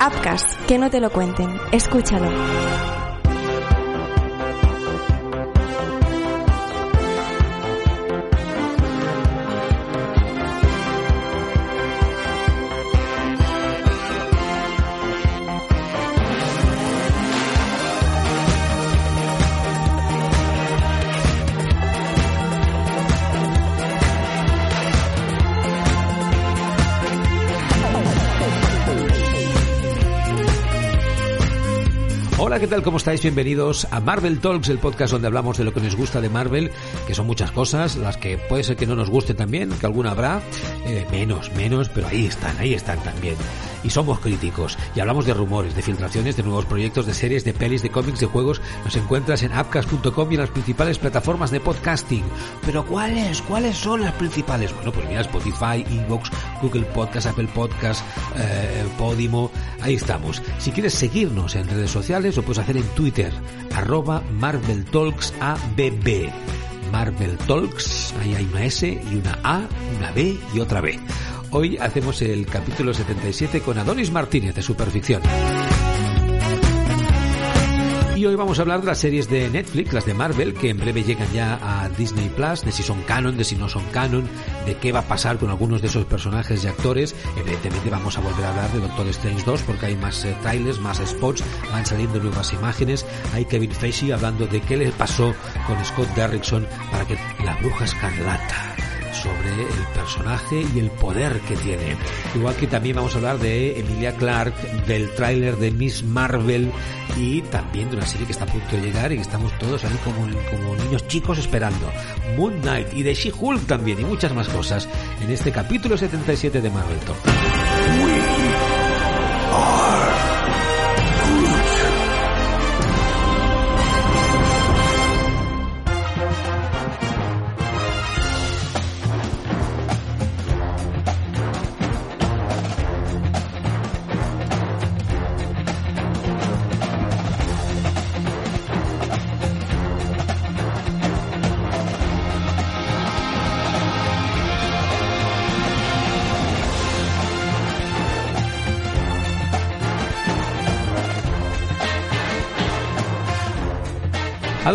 Upcast, que no te lo cuenten. Escúchalo. Tal? ¿Cómo estáis? Bienvenidos a Marvel Talks, el podcast donde hablamos de lo que nos gusta de Marvel, que son muchas cosas, las que puede ser que no nos guste también, que alguna habrá, eh, menos, menos, pero ahí están, ahí están también. Y somos críticos, y hablamos de rumores, de filtraciones, de nuevos proyectos, de series, de pelis, de cómics, de juegos. Nos encuentras en appcast.com y en las principales plataformas de podcasting. Pero ¿cuáles? ¿Cuáles son las principales? Bueno, pues mira, Spotify, Inbox, Google Podcast, Apple Podcast, eh, Podimo, ahí estamos. Si quieres seguirnos en redes sociales, lo puedes hacer en Twitter, arroba Marvel Talks ABB. Marvel Talks, ahí hay una S y una A, una B y otra B. Hoy hacemos el capítulo 77 con Adonis Martínez de Superficción. Y hoy vamos a hablar de las series de Netflix, las de Marvel, que en breve llegan ya a Disney Plus, de si son canon, de si no son canon, de qué va a pasar con algunos de esos personajes y actores. Evidentemente vamos a volver a hablar de Doctor Strange 2 porque hay más eh, trailers, más spots, van saliendo nuevas imágenes. Hay Kevin Feige hablando de qué le pasó con Scott Derrickson para que la bruja escarlata sobre el personaje y el poder que tiene. Igual que también vamos a hablar de Emilia Clark, del tráiler de Miss Marvel y también de una serie que está a punto de llegar y que estamos todos ahí como, como niños chicos esperando. Moon Knight y de She-Hulk también y muchas más cosas en este capítulo 77 de Marvel Talk.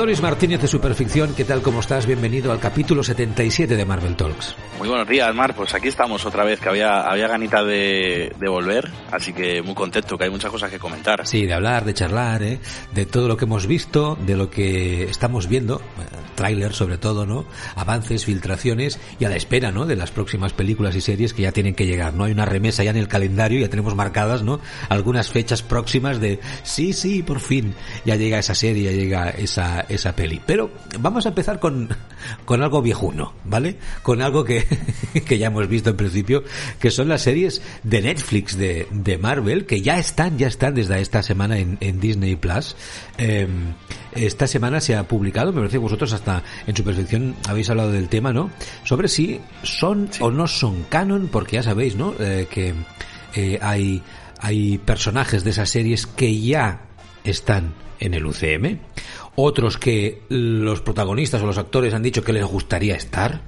Adonis Martínez de Superficción, ¿qué tal? ¿Cómo estás? Bienvenido al capítulo 77 de Marvel Talks. Muy buenos días, Mar. Pues aquí estamos otra vez, que había, había ganita de, de volver, así que muy contento, que hay muchas cosas que comentar. Sí, de hablar, de charlar, ¿eh? de todo lo que hemos visto, de lo que estamos viendo, tráiler sobre todo, ¿no? Avances, filtraciones y a la espera, ¿no? De las próximas películas y series que ya tienen que llegar, ¿no? Hay una remesa ya en el calendario, ya tenemos marcadas, ¿no? Algunas fechas próximas de sí, sí, por fin ya llega esa serie, ya llega esa esa peli. Pero vamos a empezar con, con algo viejuno, ¿vale? Con algo que, que ya hemos visto en principio, que son las series de Netflix de, de Marvel, que ya están, ya están desde esta semana en, en Disney Plus. Eh, esta semana se ha publicado, me parece que vosotros hasta en su perfección habéis hablado del tema, ¿no? Sobre si son sí. o no son canon, porque ya sabéis, ¿no? Eh, que eh, hay, hay personajes de esas series que ya están en el UCM otros que los protagonistas o los actores han dicho que les gustaría estar,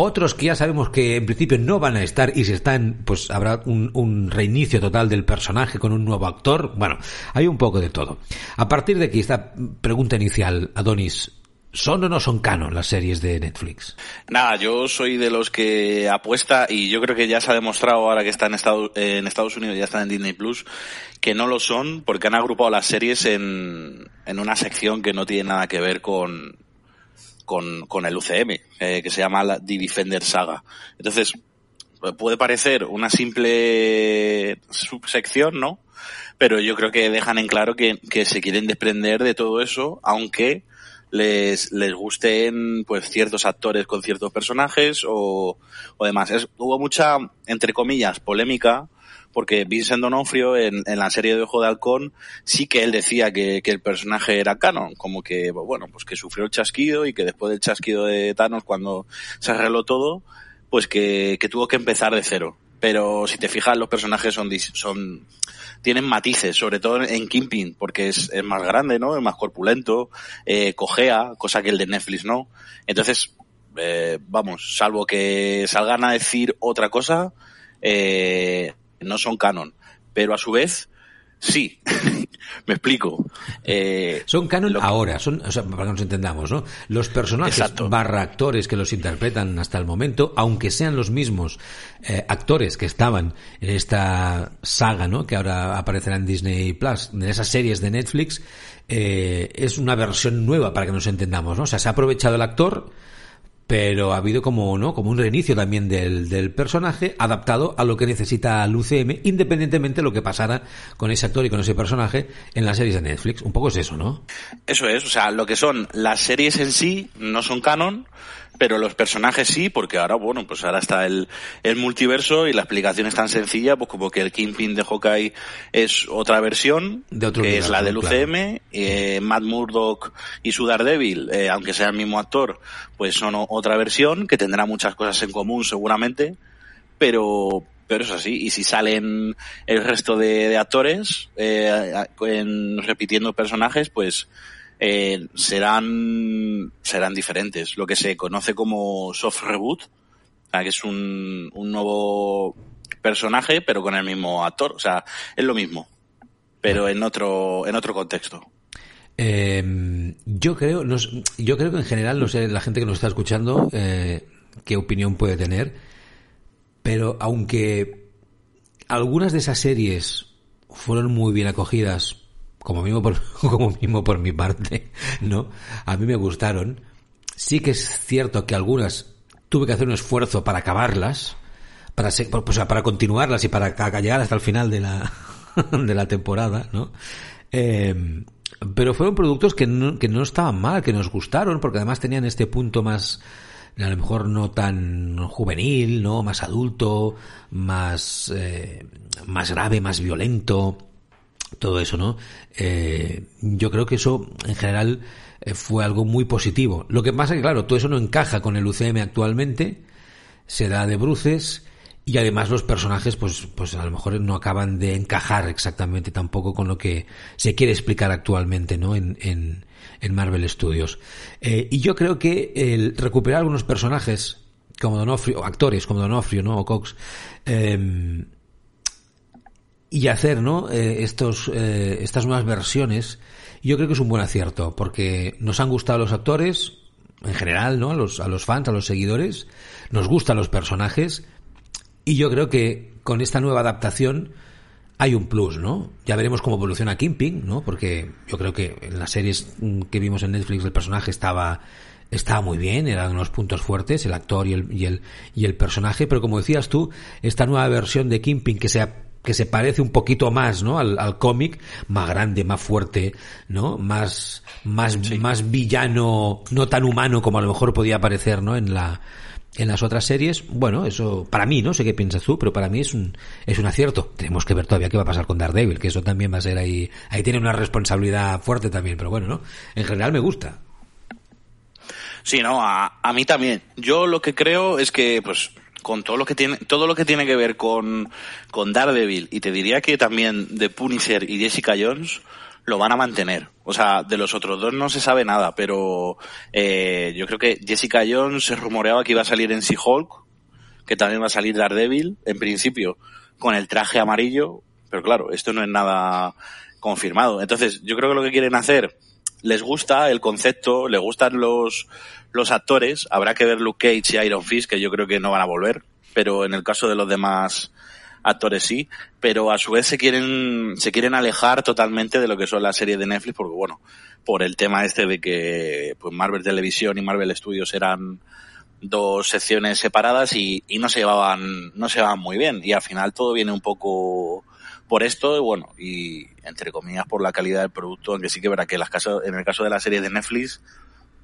otros que ya sabemos que en principio no van a estar y si están, pues habrá un, reinicio total del personaje con un nuevo actor. Bueno, hay un poco de todo. A partir de aquí, esta pregunta inicial, Adonis, ¿Son o no son canon las series de Netflix? Nada, yo soy de los que apuesta y yo creo que ya se ha demostrado ahora que está en Estados, en Estados Unidos ya están en Disney Plus que no lo son porque han agrupado las series en, en una sección que no tiene nada que ver con, con, con el UCM, eh, que se llama la The Defender Saga. Entonces, puede parecer una simple subsección, ¿no? Pero yo creo que dejan en claro que, que se quieren desprender de todo eso, aunque les, les gusten pues ciertos actores con ciertos personajes o, o demás. Es, hubo mucha, entre comillas, polémica porque Vincent Donofrio en, la serie de Ojo de Halcón sí que él decía que, el personaje era canon, como que, bueno, pues que sufrió el chasquido y que después del chasquido de Thanos cuando se arregló todo, pues que, tuvo que empezar de cero. Pero si te fijas, los personajes son, son, tienen matices, sobre todo en Kimping, porque es, es más grande, ¿no? Es más corpulento, eh, cojea, cosa que el de Netflix no. Entonces, eh, vamos, salvo que salgan a decir otra cosa, eh, no son canon. Pero a su vez, Sí, me explico. Eh, son canon ahora, son, o sea, para que nos entendamos, ¿no? Los personajes barra actores que los interpretan hasta el momento, aunque sean los mismos eh, actores que estaban en esta saga, ¿no? Que ahora aparecerá en Disney Plus, en esas series de Netflix, eh, es una versión nueva para que nos entendamos, ¿no? O sea, se ha aprovechado el actor, pero ha habido como, ¿no? Como un reinicio también del, del personaje adaptado a lo que necesita el UCM, independientemente de lo que pasara con ese actor y con ese personaje en las series de Netflix. Un poco es eso, ¿no? Eso es, o sea, lo que son las series en sí no son canon, pero los personajes sí, porque ahora, bueno, pues ahora está el, el multiverso y la explicación es tan sencilla, pues como que el Kingpin de Hawkeye es otra versión, que es la del UCM, eh, Matt Murdock y su Daredevil, eh, aunque sea el mismo actor, pues son otra versión, que tendrá muchas cosas en común seguramente, pero, pero es así. Y si salen el resto de, actores eh, repitiendo personajes, pues eh, serán, serán diferentes. Lo que se conoce como soft reboot, que es un, un nuevo personaje, pero con el mismo actor. O sea, es lo mismo, pero en otro, en otro contexto. Eh, yo creo, yo creo que en general, no sé, la gente que nos está escuchando, eh, qué opinión puede tener, pero aunque algunas de esas series fueron muy bien acogidas como mismo por, como mismo por mi parte, ¿no? A mí me gustaron. Sí que es cierto que algunas tuve que hacer un esfuerzo para acabarlas, para, pues, para continuarlas y para llegar hasta el final de la, de la temporada, ¿no? Eh, pero fueron productos que no, que no estaban mal, que nos gustaron, porque además tenían este punto más, a lo mejor no tan juvenil, ¿no? Más adulto, más, eh, más grave, más violento todo eso, ¿no? Eh, yo creo que eso, en general, eh, fue algo muy positivo. Lo que pasa es que, claro, todo eso no encaja con el UCM actualmente, se da de bruces, y además los personajes, pues, pues a lo mejor no acaban de encajar exactamente tampoco con lo que se quiere explicar actualmente, ¿no? En, en, en Marvel Studios. Eh, y yo creo que el recuperar algunos personajes, como Donofrio, actores como Donofrio, ¿no? O Cox, eh, y hacer ¿no? Eh, estos, eh, estas nuevas versiones, yo creo que es un buen acierto, porque nos han gustado los actores, en general, ¿no? A los, a los fans, a los seguidores, nos gustan los personajes, y yo creo que con esta nueva adaptación hay un plus, ¿no? Ya veremos cómo evoluciona Kingpin, ¿no? Porque yo creo que en las series que vimos en Netflix el personaje estaba estaba muy bien, eran unos puntos fuertes, el actor y el, y el, y el personaje, pero como decías tú, esta nueva versión de Kingpin que se que se parece un poquito más, ¿no? Al, al cómic, más grande, más fuerte, ¿no? Más, más, más villano, no tan humano como a lo mejor podía parecer, ¿no? En la, en las otras series, bueno, eso, para mí, no sé qué piensas tú, pero para mí es un, es un acierto. Tenemos que ver todavía qué va a pasar con Daredevil, que eso también va a ser ahí, ahí tiene una responsabilidad fuerte también, pero bueno, ¿no? En general me gusta. Sí, no, a, a mí también. Yo lo que creo es que, pues, con todo lo que tiene, todo lo que tiene que ver con, con Daredevil, y te diría que también de Punisher y Jessica Jones, lo van a mantener. O sea, de los otros dos no se sabe nada, pero eh, yo creo que Jessica Jones se rumoreaba que iba a salir en She-Hulk, que también va a salir Daredevil, en principio, con el traje amarillo, pero claro, esto no es nada confirmado. Entonces, yo creo que lo que quieren hacer, les gusta el concepto, les gustan los, los actores, habrá que ver Luke Cage y Iron Fist, que yo creo que no van a volver, pero en el caso de los demás actores sí, pero a su vez se quieren, se quieren alejar totalmente de lo que son las series de Netflix, porque bueno, por el tema este de que pues Marvel Televisión y Marvel Studios eran dos secciones separadas y, y no se llevaban, no se llevaban muy bien, y al final todo viene un poco por esto, y bueno, y entre comillas por la calidad del producto, aunque sí que verá que las casos, en el caso de la serie de Netflix,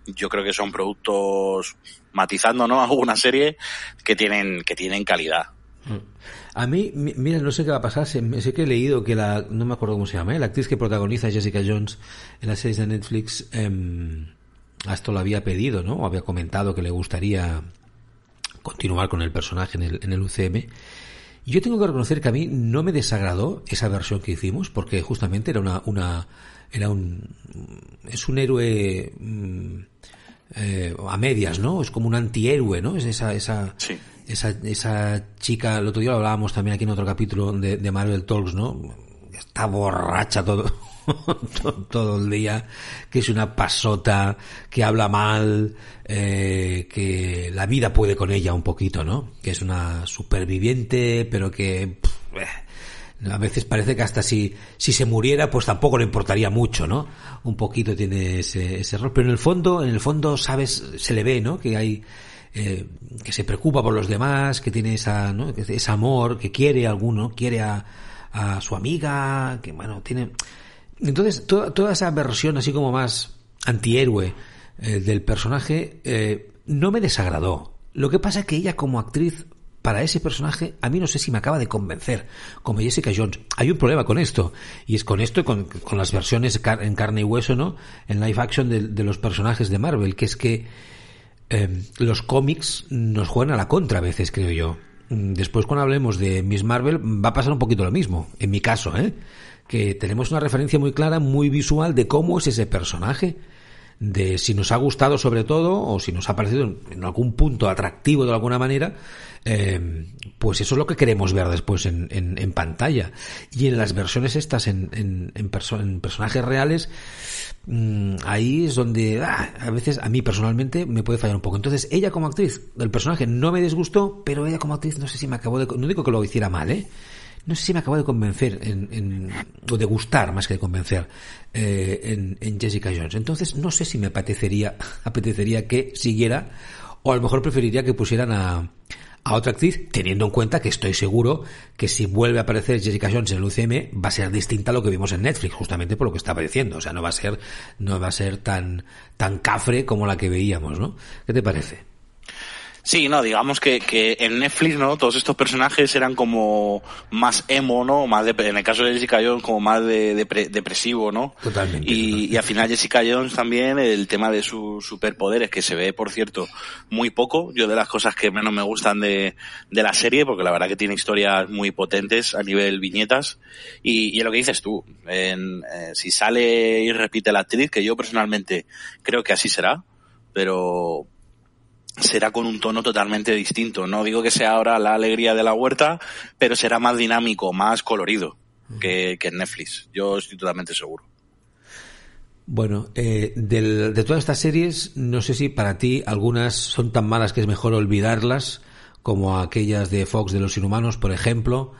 yo creo que son productos matizando, ¿no? Alguna serie que tienen, que tienen calidad. Mm. A mí, mira, no sé qué va a pasar. Sé, que he leído que la, no me acuerdo cómo se llama, ¿eh? la actriz que protagoniza Jessica Jones en las series de Netflix, eh, esto lo había pedido, ¿no? O había comentado que le gustaría continuar con el personaje en el, en el UCM. Yo tengo que reconocer que a mí no me desagradó esa versión que hicimos, porque justamente era una, una era un, es un héroe mm, eh, a medias, ¿no? Es como un antihéroe, ¿no? Es esa, esa, esa, esa chica, el otro día lo hablábamos también aquí en otro capítulo de, de Marvel Talks, ¿no? está borracha todo, todo el día, que es una pasota, que habla mal, eh, que la vida puede con ella un poquito, ¿no? Que es una superviviente, pero que eh, a veces parece que hasta si, si se muriera, pues tampoco le importaría mucho, ¿no? Un poquito tiene ese, rol, pero en el fondo, en el fondo, sabes, se le ve, ¿no? Que hay, eh, que se preocupa por los demás, que tiene esa, ¿no? ese amor, que quiere a alguno, quiere a, a su amiga, que bueno, tiene, entonces, toda, toda esa versión así como más antihéroe eh, del personaje eh, no me desagradó. Lo que pasa es que ella como actriz para ese personaje, a mí no sé si me acaba de convencer, como Jessica Jones. Hay un problema con esto, y es con esto y con, con las versiones en carne y hueso, ¿no? En live action de, de los personajes de Marvel, que es que eh, los cómics nos juegan a la contra a veces, creo yo. Después cuando hablemos de Miss Marvel va a pasar un poquito lo mismo, en mi caso, ¿eh? Que tenemos una referencia muy clara, muy visual de cómo es ese personaje, de si nos ha gustado sobre todo o si nos ha parecido en algún punto atractivo de alguna manera, eh, pues eso es lo que queremos ver después en, en, pantalla. Y en las versiones estas, en, en, en personajes reales, mmm, ahí es donde ah, a veces a mí personalmente me puede fallar un poco. Entonces, ella como actriz, el personaje no me disgustó, pero ella como actriz no sé si me acabó de... No digo que lo hiciera mal, ¿eh? No sé si me acabo de convencer, en, en, o de gustar más que de convencer, eh, en, en, Jessica Jones. Entonces, no sé si me apetecería, apetecería que siguiera, o a lo mejor preferiría que pusieran a, a otra actriz, teniendo en cuenta que estoy seguro que si vuelve a aparecer Jessica Jones en el UCM va a ser distinta a lo que vimos en Netflix, justamente por lo que estaba diciendo. O sea, no va a ser, no va a ser tan, tan cafre como la que veíamos, ¿no? ¿Qué te parece? Sí, no, digamos que, que en Netflix, ¿no? Todos estos personajes eran como más emo, ¿no? Más de, en el caso de Jessica Jones, como más de, de depresivo, ¿no? Totalmente. Y, totalmente. y al final Jessica Jones también, el tema de sus superpoderes, que se ve, por cierto, muy poco. Yo de las cosas que menos me gustan de, de la serie, porque la verdad que tiene historias muy potentes a nivel viñetas. Y, y lo que dices tú, en, eh, si sale y repite la actriz, que yo personalmente creo que así será, pero será con un tono totalmente distinto. No digo que sea ahora la alegría de la huerta, pero será más dinámico, más colorido que, que en Netflix. Yo estoy totalmente seguro. Bueno, eh, del, de todas estas series, no sé si para ti algunas son tan malas que es mejor olvidarlas, como aquellas de Fox de los Inhumanos, por ejemplo.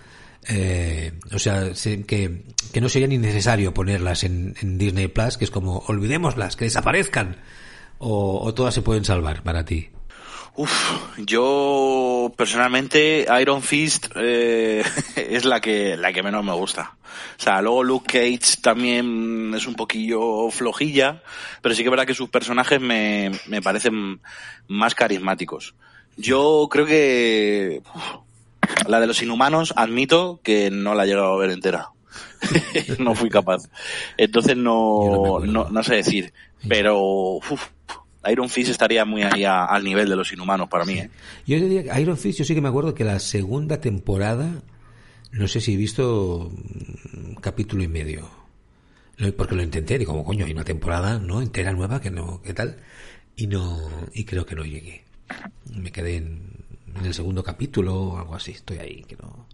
Eh, o sea, que, que no sería ni necesario ponerlas en, en Disney Plus, que es como olvidémoslas, que desaparezcan. O, o todas se pueden salvar para ti. Uf, yo personalmente Iron Fist eh, es la que la que menos me gusta. O sea, luego Luke Cage también es un poquillo flojilla, pero sí que es verdad que sus personajes me, me parecen más carismáticos. Yo creo que uf, la de los inhumanos admito que no la he llegado a ver entera. no fui capaz. Entonces no, no, no, sé decir. Pero uf, Iron Fist estaría muy ahí a, al nivel de los inhumanos para mí. ¿eh? Yo diría que Iron Fist, yo sí que me acuerdo que la segunda temporada, no sé si he visto un capítulo y medio. Porque lo intenté, digo, como coño, hay una temporada no entera nueva que no, ¿qué tal? Y no, y creo que no llegué. Me quedé en, en el segundo capítulo o algo así. Estoy ahí, que no.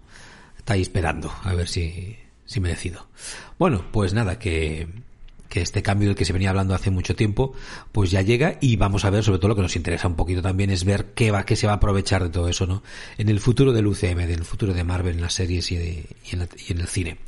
Está ahí esperando a ver si, si me decido. Bueno, pues nada, que que este cambio del que se venía hablando hace mucho tiempo, pues ya llega y vamos a ver, sobre todo lo que nos interesa un poquito también es ver qué va, qué se va a aprovechar de todo eso, ¿no? En el futuro del UCM, del futuro de Marvel en las series y, de, y, en, la, y en, el cine.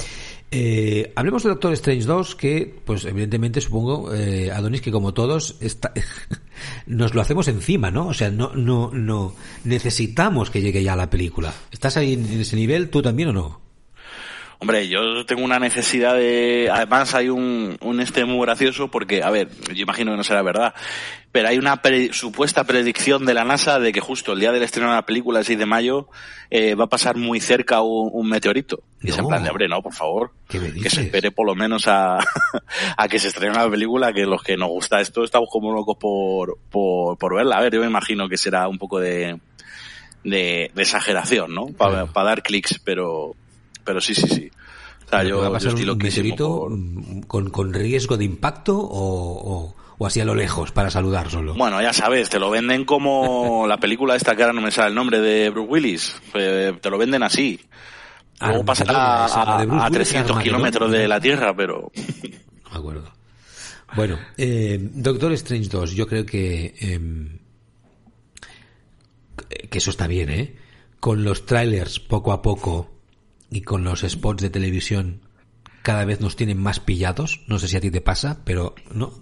Eh, hablemos de Doctor Strange 2, que, pues evidentemente supongo, eh, Adonis, que como todos, está, nos lo hacemos encima, ¿no? O sea, no, no, no, necesitamos que llegue ya la película. ¿Estás ahí en ese nivel, tú también o no? Hombre, yo tengo una necesidad de... Además hay un, un este muy gracioso porque, a ver, yo imagino que no será verdad, pero hay una pre supuesta predicción de la NASA de que justo el día del estreno de la película, el 6 de mayo, eh, va a pasar muy cerca un, un meteorito. Y no. es en plan de, hombre, no, por favor. Que se espere por lo menos a, a que se estrene la película, que los que nos gusta esto estamos como locos por, por, por verla. A ver, yo me imagino que será un poco de, de, de exageración, ¿no? Para claro. pa dar clics, pero, pero sí, sí, sí. O sea, yo, va a pasar yo un meteorito por... con, con, riesgo de impacto o, o, o, así a lo lejos para saludar solo. Bueno, ya sabes, te lo venden como la película esta que ahora no me sale el nombre de Bruce Willis. Eh, te lo venden así. Luego pasará a, 300 kilómetros de la Tierra, pero... De acuerdo. Bueno, eh, Doctor Strange 2, yo creo que... Em, que eso está bien, ¿eh? Con los trailers poco a poco y con los spots de televisión cada vez nos tienen más pillados. No sé si a ti te pasa, pero no.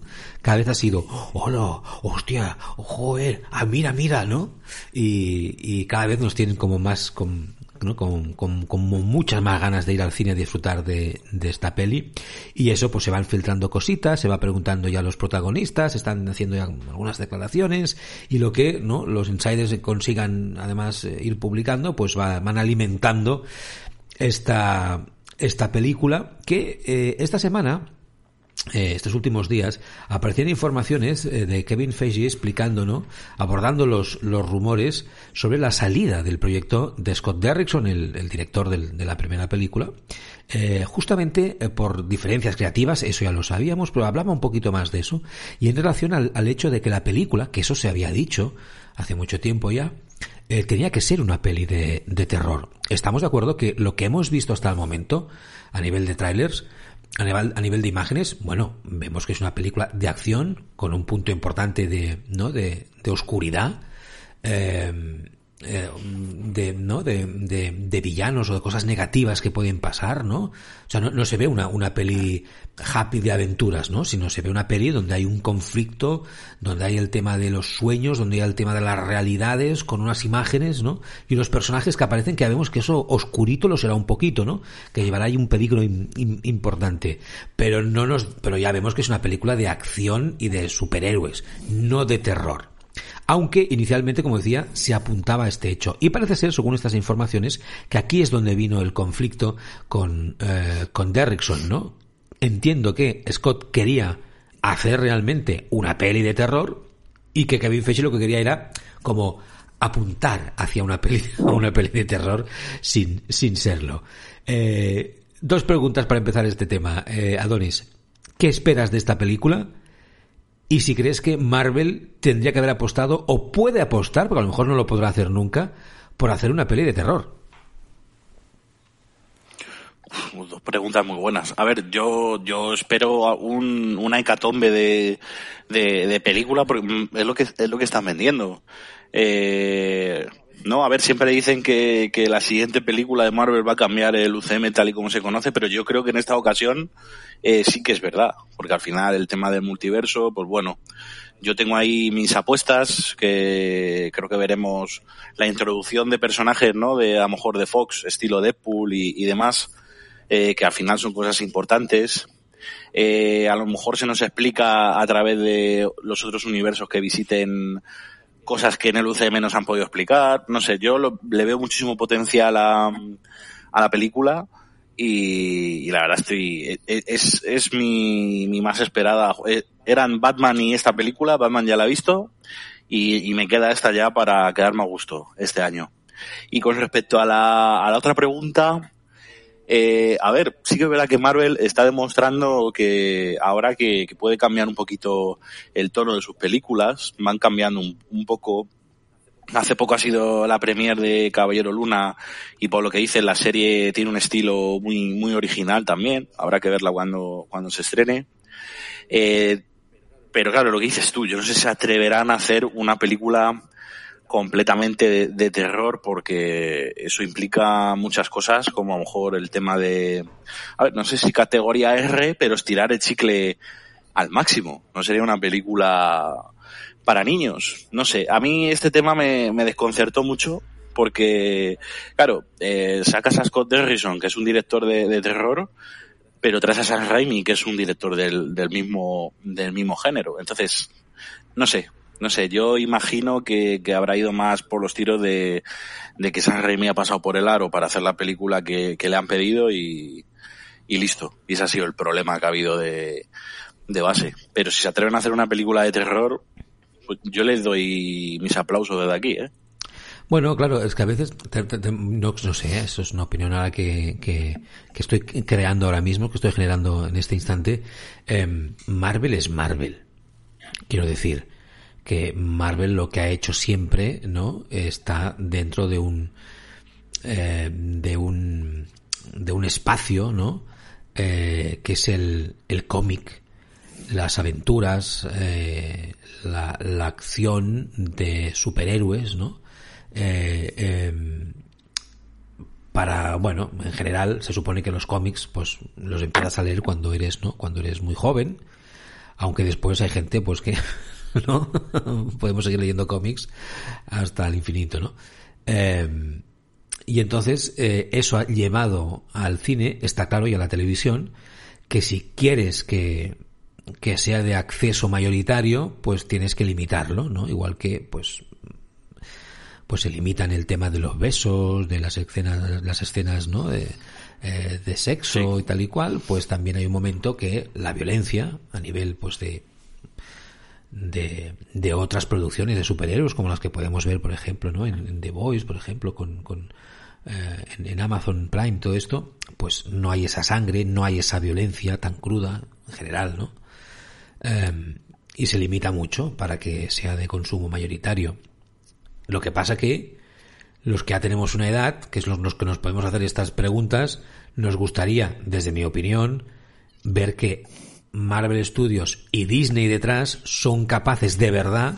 Cada vez ha sido, hola, hostia, joder, ah, mira, mira, ¿no? Y, y cada vez nos tienen como más, con, ¿no? Con, con, con, muchas más ganas de ir al cine a disfrutar de, de, esta peli. Y eso, pues se van filtrando cositas, se va preguntando ya los protagonistas, están haciendo ya algunas declaraciones, y lo que, ¿no? Los insiders consigan además eh, ir publicando, pues va, van alimentando esta, esta película que eh, esta semana eh, estos últimos días aparecían informaciones eh, de Kevin Feige explicando, ¿no? abordando los, los rumores sobre la salida del proyecto de Scott Derrickson, el, director de la primera película, justamente por diferencias creativas, eso ya lo sabíamos, pero hablaba un poquito más de eso, y en relación al, al hecho de que la película, que eso se había dicho hace mucho tiempo ya, eh, tenía que ser una peli de, de, terror. Estamos de acuerdo que lo que hemos visto hasta el momento, a nivel de trailers, a nivel, de imágenes, bueno, vemos que es una película de acción con un punto importante de, ¿no? de, de oscuridad. Eh, de, ¿no? De, de, villanos o de cosas negativas que pueden pasar, ¿no? O sea, no, no, se ve una, una peli happy de aventuras, ¿no? Sino se ve una peli donde hay un conflicto, donde hay el tema de los sueños, donde hay el tema de las realidades, con unas imágenes, ¿no? Y unos personajes que aparecen que vemos que eso oscurito lo será un poquito, ¿no? Que llevará ahí un peligro importante. Pero no nos, pero ya vemos que es una película de acción y de superhéroes, no de terror aunque inicialmente, como decía, se apuntaba a este hecho. Y parece ser, según estas informaciones, que aquí es donde vino el conflicto con, eh, con Derrickson, ¿no? Entiendo que Scott quería hacer realmente una peli de terror y que Kevin Feige lo que quería era como apuntar hacia una peli, una peli de terror sin, sin serlo. Eh, dos preguntas para empezar este tema. Eh, Adonis, ¿qué esperas de esta película? Y si crees que Marvel tendría que haber apostado o puede apostar, porque a lo mejor no lo podrá hacer nunca, por hacer una peli de terror. dos preguntas muy buenas. A ver, yo, yo espero un, una hecatombe de, de, película porque es lo que, es lo que están vendiendo. Eh, no, a ver, siempre dicen que, que, la siguiente película de Marvel va a cambiar el UCM tal y como se conoce, pero yo creo que en esta ocasión eh, sí que es verdad, porque al final el tema del multiverso, pues bueno, yo tengo ahí mis apuestas, que creo que veremos la introducción de personajes, ¿no? De a lo mejor de Fox, estilo Deadpool y, y demás, eh, que al final son cosas importantes. Eh, a lo mejor se nos explica a través de los otros universos que visiten cosas que en el UCM nos han podido explicar. No sé, yo le veo muchísimo potencial a, a la película y, la verdad estoy, e, e, es, es mi, mi más esperada. Eh, eran Batman y esta película, Batman ya la he visto y, me queda esta ya para quedarme a gusto este año. Y con respecto a la, a la otra pregunta, eh, a ver, sí que es verdad que Marvel está demostrando que ahora que, puede cambiar un poquito el tono de sus películas, van cambiando un, poco. Hace poco ha sido la premier de Caballero Luna y por lo que dice la serie tiene un estilo muy muy original también. Habrá que verla cuando cuando se estrene. Eh, pero claro, lo que dices tú, yo no sé si se atreverán a hacer una película completamente de, terror porque eso implica muchas cosas como a lo mejor el tema de a ver no sé si categoría R pero estirar el chicle al máximo no sería una película para niños no sé a mí este tema me, desconcertó mucho porque claro eh, sacas a Scott Derrison que es un director de, terror pero traes a Sam Raimi que es un director del, del mismo del mismo género entonces no sé no sé, yo imagino que, que, habrá ido más por los tiros de, de que San Raimi ha pasado por el aro para hacer la película que, que le han pedido y, y, listo. Y ese ha sido el problema que ha habido de, de base. Pero si se atreven a hacer una película de terror, pues yo les doy mis aplausos desde aquí, ¿eh? Bueno, claro, es que a veces, no, sé, eso es una opinión ahora que, que, estoy creando ahora mismo, que estoy generando en este instante. Eh, Marvel es Marvel. Quiero decir, que Marvel lo que ha hecho siempre, ¿no? Está dentro de un, eh, de un, de un espacio, ¿no? Eh, que es el, el cómic, las aventuras, eh, la, la, acción de superhéroes, ¿no? Eh, em, para, bueno, en general se supone que los cómics, pues los empiezas a leer cuando eres, ¿no? Cuando eres muy joven, aunque después hay gente, pues que, ¿no? Podemos seguir leyendo cómics hasta el infinito, ¿no? Eh, y entonces eh, eso ha llevado al cine, está claro, y a la televisión, que si quieres que, que sea de acceso mayoritario, pues tienes que limitarlo, ¿no? Igual que, pues, pues se limitan el tema de los besos, de las escenas, las escenas, ¿no? De, eh, de sexo y tal y cual, pues también hay un momento que la violencia, a nivel, pues, de, de, de otras producciones de superhéroes, como las que podemos ver, por ejemplo, ¿no? En, en The Voice, por ejemplo, con, con eh, en, en, Amazon Prime, todo esto, pues no hay esa sangre, no hay esa violencia tan cruda, en general, ¿no? Eh, y se limita mucho para que sea de consumo mayoritario. Lo que pasa que los que ya tenemos una edad, que es los, los que nos podemos hacer estas preguntas, nos gustaría, desde mi opinión, ver que Marvel Studios y Disney detrás son capaces de verdad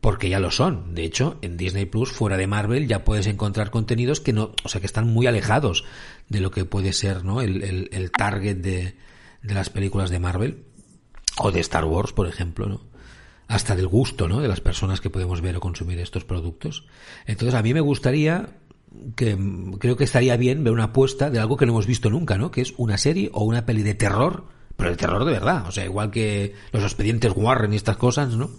porque ya lo son. De hecho, en Disney Plus, fuera de Marvel, ya puedes encontrar contenidos que no, o sea, que están muy alejados de lo que puede ser, ¿no? El, el, el target de, de, las películas de Marvel o de Star Wars, por ejemplo, ¿no? Hasta del gusto, ¿no? De las personas que podemos ver o consumir estos productos. Entonces, a mí me gustaría que creo que estaría bien ver una apuesta de algo que no hemos visto nunca, ¿no? Que es una serie o una peli de terror, pero de terror de verdad. O sea, igual que los expedientes Warren y estas cosas, ¿no?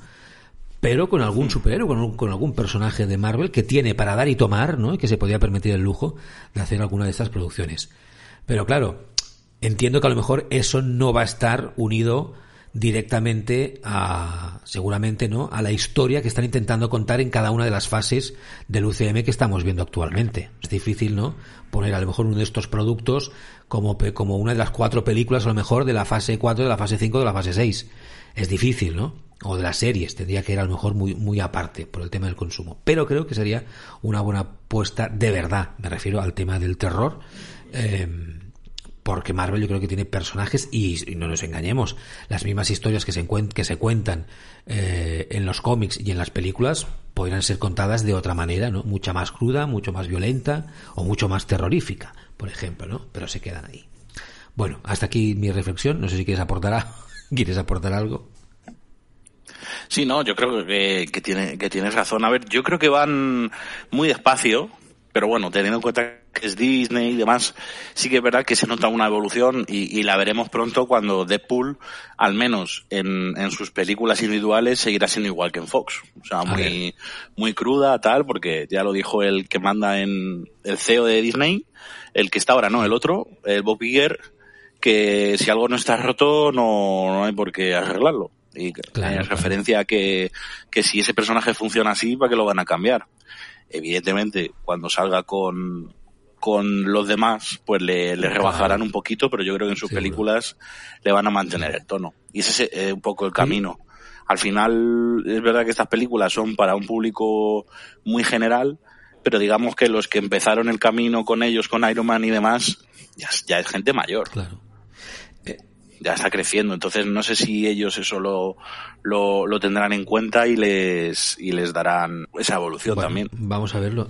pero con algún superhéroe, con, con, algún personaje de Marvel que tiene para dar y tomar, ¿no? Y que se podía permitir el lujo de hacer alguna de estas producciones. Pero claro, entiendo que a lo mejor eso no va a estar unido directamente a, seguramente, ¿no? A la historia que están intentando contar en cada una de las fases del UCM que estamos viendo actualmente. Es difícil, ¿no? Poner a lo mejor uno de estos productos como, como una de las cuatro películas, a lo mejor, de la fase 4, de la fase 5, de la fase 6. Es difícil, ¿no? o de las series, tendría que ir a lo mejor muy, muy aparte por el tema del consumo. Pero creo que sería una buena apuesta de verdad, me refiero al tema del terror, eh, porque Marvel yo creo que tiene personajes y, no nos engañemos, las mismas historias que se, que se cuentan eh, en los cómics y en las películas podrían ser contadas de otra manera, ¿no? Mucha más cruda, mucho más violenta o mucho más terrorífica, por ejemplo, ¿no? Pero se quedan ahí. Bueno, hasta aquí mi reflexión, no sé si quieres aportar, ¿quieres aportar algo? Sí, no, yo creo que, que, tiene, que tienes razón. A ver, yo creo que van muy despacio, pero bueno, teniendo en cuenta es Disney y demás, sí que es verdad que se nota una evolución y, y la veremos pronto cuando Deadpool, al menos en, en, sus películas individuales, seguirá siendo igual que en Fox. O sea, muy, muy cruda, tal, porque ya lo dijo el que manda en el CEO de Disney, el que está ahora, no, el otro, el Bob Iger, que si algo no está roto, no, no hay por qué arreglarlo. Y claro, en referencia a que, que si ese personaje funciona así, ¿para qué lo van a cambiar? Evidentemente, cuando salga con, con los demás, pues le, le rebajarán un poquito, pero yo creo que en sus sí, películas le van a mantener el tono. Y ese es eh, un poco el camino. Al final, es verdad que estas películas son para un público muy general, pero digamos que los que empezaron el camino con ellos, con Iron Man y demás, ya, ya es gente mayor. Claro ya está creciendo. Entonces no sé si ellos eso lo, lo, lo tendrán en cuenta y les, y les darán esa evolución bueno, también. Vamos a verlo.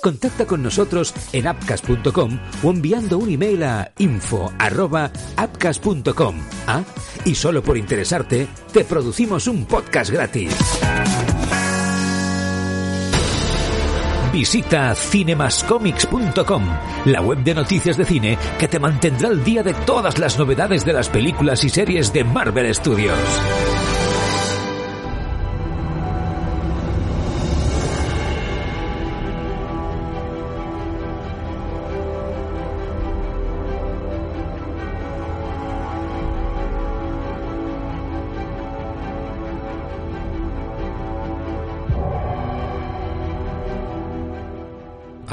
Contacta con nosotros en appcast.com o enviando un email a info@appcast.com. ¿Ah? Y solo por interesarte, te producimos un podcast gratis. Visita cinemascomics.com, la web de noticias de cine que te mantendrá al día de todas las novedades de las películas y series de Marvel Studios.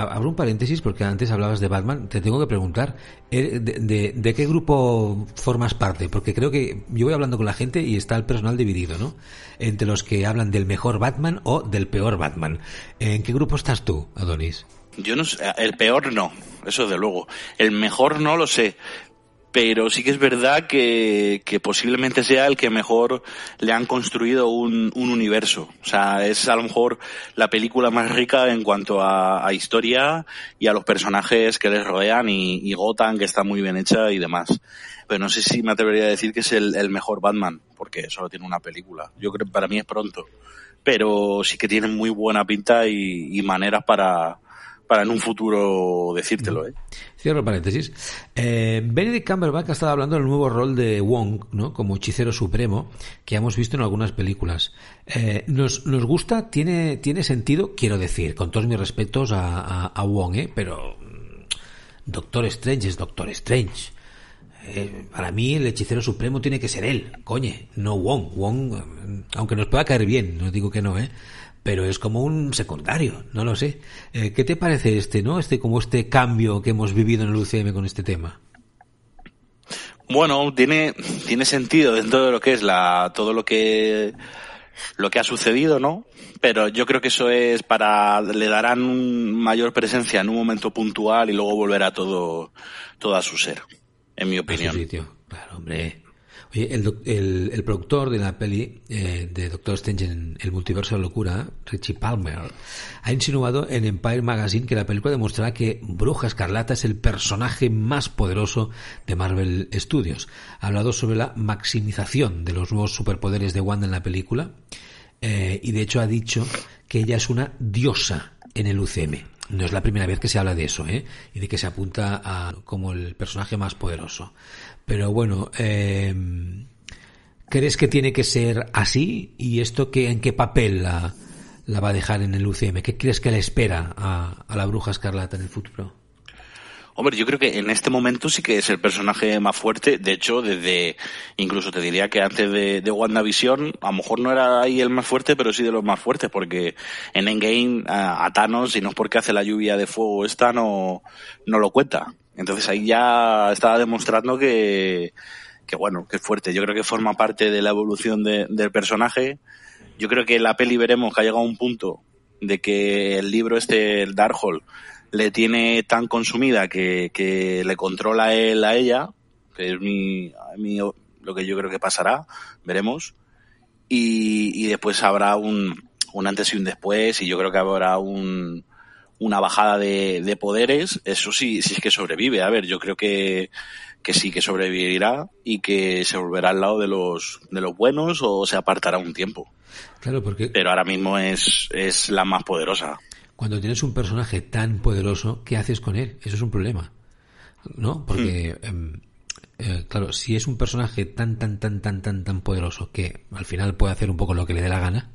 Abro un paréntesis porque antes hablabas de Batman. Te tengo que preguntar, ¿eh, ¿de, de, qué grupo formas parte? Porque creo que yo voy hablando con la gente y está el personal dividido, ¿no? Entre los que hablan del mejor Batman o del peor Batman. ¿En qué grupo estás tú, Adonis? Yo no sé, el peor no, eso de luego. El mejor no lo sé, pero sí que es verdad que, que, posiblemente sea el que mejor le han construido un, un, universo. O sea, es a lo mejor la película más rica en cuanto a, a historia y a los personajes que les rodean y, y, Gotham, que está muy bien hecha y demás. Pero no sé si me atrevería a decir que es el, el mejor Batman, porque solo tiene una película. Yo creo que para mí es pronto. Pero sí que tiene muy buena pinta y, y maneras para, para en un futuro decírtelo. ¿eh? Cierro paréntesis. Eh, Benedict Cumberbatch ha estado hablando del nuevo rol de Wong, ¿no? Como hechicero supremo, que hemos visto en algunas películas. Eh, nos, nos gusta, tiene, tiene sentido, quiero decir, con todos mis respetos a, a, Wong, ¿eh? Pero mm, Doctor Strange es Doctor Strange. Eh, para mí el hechicero supremo tiene que ser él, coñe, no Wong. Wong, mm, aunque nos pueda caer bien, no digo que no, ¿eh? Pero es como un secundario, no lo sé. Eh, ¿Qué te parece este, no? Este como este cambio que hemos vivido en el UCM con este tema. Bueno, tiene tiene sentido dentro de lo que es la todo lo que lo que ha sucedido, ¿no? Pero yo creo que eso es para le darán mayor presencia en un momento puntual y luego volverá todo todo a su ser, en mi opinión. Claro, hombre. Oye, el, el, productor de la peli eh, de Doctor Strange en el multiverso de locura, Richie Palmer, ha insinuado en Empire Magazine que la película demostrará que Bruja Escarlata es el personaje más poderoso de Marvel Studios. Ha hablado sobre la maximización de los nuevos superpoderes de Wanda en la película eh, y de hecho ha dicho que ella es una diosa en el UCM. No es la primera vez que se habla de eso, ¿eh? Y de que se apunta a como el personaje más poderoso. Pero bueno, eh, ¿crees que tiene que ser así? ¿Y esto qué, en qué papel la, la va a dejar en el UCM? ¿Qué crees que le espera a, a la bruja escarlata en el futuro? Hombre, yo creo que en este momento sí que es el personaje más fuerte. De hecho, desde, incluso te diría que antes de, de WandaVision, a lo mejor no era ahí el más fuerte, pero sí de los más fuertes, porque en Endgame a, a Thanos, y no es porque hace la lluvia de fuego esta, no, no lo cuenta. Entonces ahí ya estaba demostrando que, que bueno, que es fuerte. Yo creo que forma parte de la evolución de, del personaje. Yo creo que la peli veremos que ha llegado a un punto de que el libro este, el Darkhold, le tiene tan consumida que, que le controla él a ella, que es mi, mi, lo que yo creo que pasará, veremos. Y, y después habrá un, un antes y un después, y yo creo que habrá un, una bajada de, de, poderes, eso sí, sí es que sobrevive. A ver, yo creo que, que sí que sobrevivirá y que se volverá al lado de los, de los buenos o se apartará un tiempo. Claro, porque. Pero ahora mismo es, es la más poderosa. Cuando tienes un personaje tan poderoso, ¿qué haces con él? Eso es un problema. ¿No? Porque, hmm. eh, claro, si es un personaje tan, tan, tan, tan, tan, tan poderoso que al final puede hacer un poco lo que le dé la gana,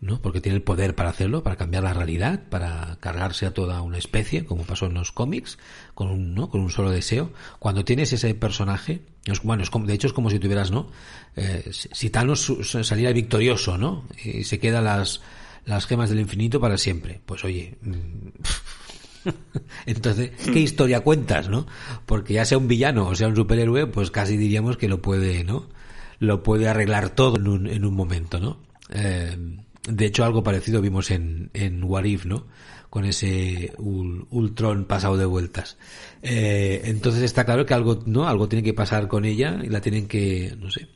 ¿no? Porque tiene el poder para hacerlo, para cambiar la realidad, para cargarse a toda una especie, como pasó en los cómics, con un, ¿no? con un solo deseo. Cuando tienes ese personaje, es, bueno, es como, de hecho es como si tuvieras, ¿no? Eh, si Thanos saliera victorioso, ¿no? Y se queda las, las gemas del infinito para siempre. Pues oye, mm, entonces, ¿qué historia cuentas, no? Porque ya sea un villano o sea un superhéroe, pues casi diríamos que lo puede, ¿no? Lo puede arreglar todo en un, en un momento, ¿no? Eh, de hecho, algo parecido vimos en, en Warif, ¿no? Con ese Ultron pasado de vueltas. Eh, entonces está claro que algo, ¿no? Algo tiene que pasar con ella y la tienen que, no sé,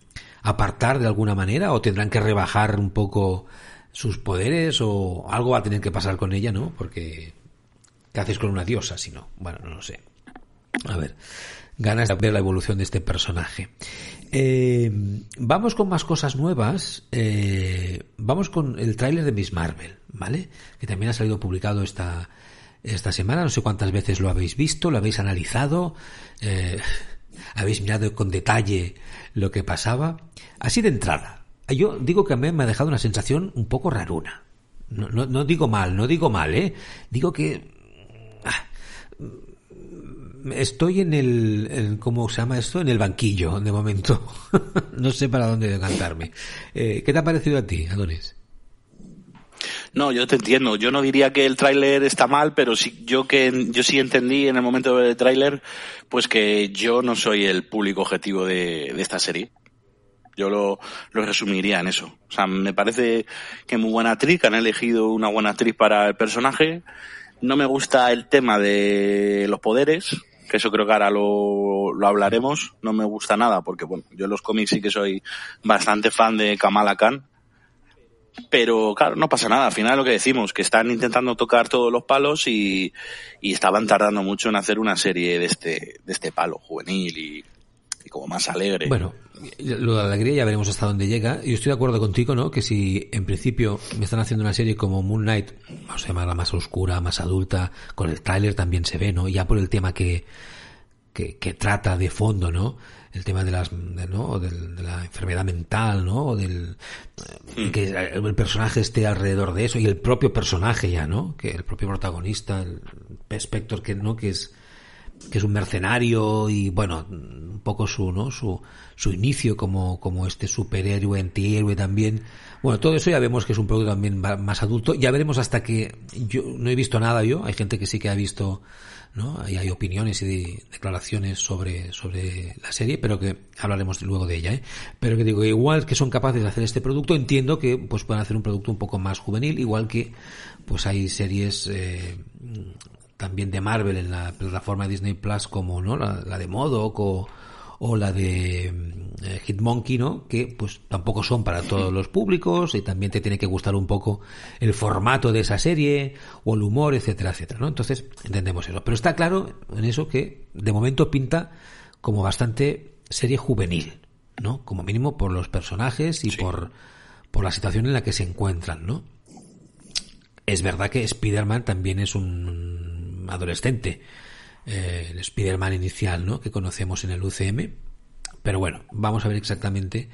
apartar de alguna manera o tendrán que rebajar un poco sus poderes o algo va a tener que pasar con ella, ¿no? Porque, ¿qué haces con una diosa si no? Bueno, no lo sé. A ver, ganas de ver la evolución de este personaje. Eh, vamos con más cosas nuevas. Eh, vamos con el tráiler de Miss Marvel, ¿vale? Que también ha salido publicado esta, esta semana. No sé cuántas veces lo habéis visto, lo habéis analizado, eh, habéis mirado con detalle lo que pasaba. Así de entrada. Yo digo que a mí me ha dejado una sensación un poco raruna. No, no, no digo mal, no digo mal, ¿eh? Digo que... Ah, estoy en el, ¿cómo se llama esto? En el banquillo, de momento. no sé para dónde decantarme. Eh, ¿Qué te ha parecido a ti, Adonis? No, yo te entiendo. Yo no diría que el tráiler está mal, pero sí, yo que yo sí entendí en el momento de ver el tráiler, pues que yo no soy el público objetivo de, de esta serie. Yo lo, lo, resumiría en eso. O sea, me parece que muy buena actriz, que han elegido una buena actriz para el personaje. No me gusta el tema de los poderes, que eso creo que ahora lo, lo hablaremos. No me gusta nada, porque bueno, yo en los cómics sí que soy bastante fan de Kamala Khan pero claro, no pasa nada. Al final lo que decimos, que están intentando tocar todos los palos y, y estaban tardando mucho en hacer una serie de este, de este palo juvenil y, y como más alegre. Bueno, lo de la alegría ya veremos hasta dónde llega. Yo estoy de acuerdo contigo, ¿no? Que si en principio me están haciendo una serie como Moon Knight, vamos a llamarla más oscura, más adulta, con el tráiler también se ve, ¿no? Ya por el tema que, que, que trata de fondo, ¿no? el tema de las de, ¿no? de, de la enfermedad mental no o del mm. que el personaje esté alrededor de eso y el propio personaje ya no que el propio protagonista el Spector que no que es que es un mercenario y bueno un poco su no su su inicio como como este superhéroe antihéroe también bueno todo eso ya vemos que es un producto también más adulto ya veremos hasta que yo no he visto nada yo hay gente que sí que ha visto ¿no? Y hay opiniones y declaraciones sobre, sobre la serie, pero que hablaremos luego de ella, ¿eh? Pero que digo, igual que son capaces de hacer este producto, entiendo que pues pueden hacer un producto un poco más juvenil, igual que pues hay series eh, también de Marvel en la plataforma Disney Plus como, ¿no? La, la de Modoc o o la de eh, Hitmonkey, ¿no? Que pues tampoco son para todos los públicos y también te tiene que gustar un poco el formato de esa serie o el humor, etcétera, etcétera, ¿no? Entonces entendemos eso. Pero está claro en eso que de momento pinta como bastante serie juvenil, ¿no? Como mínimo por los personajes y sí. por, por la situación en la que se encuentran, ¿no? Es verdad que Spider-Man también es un adolescente eh, el Spider-Man inicial, ¿no? Que conocemos en el UCM. Pero bueno, vamos a ver exactamente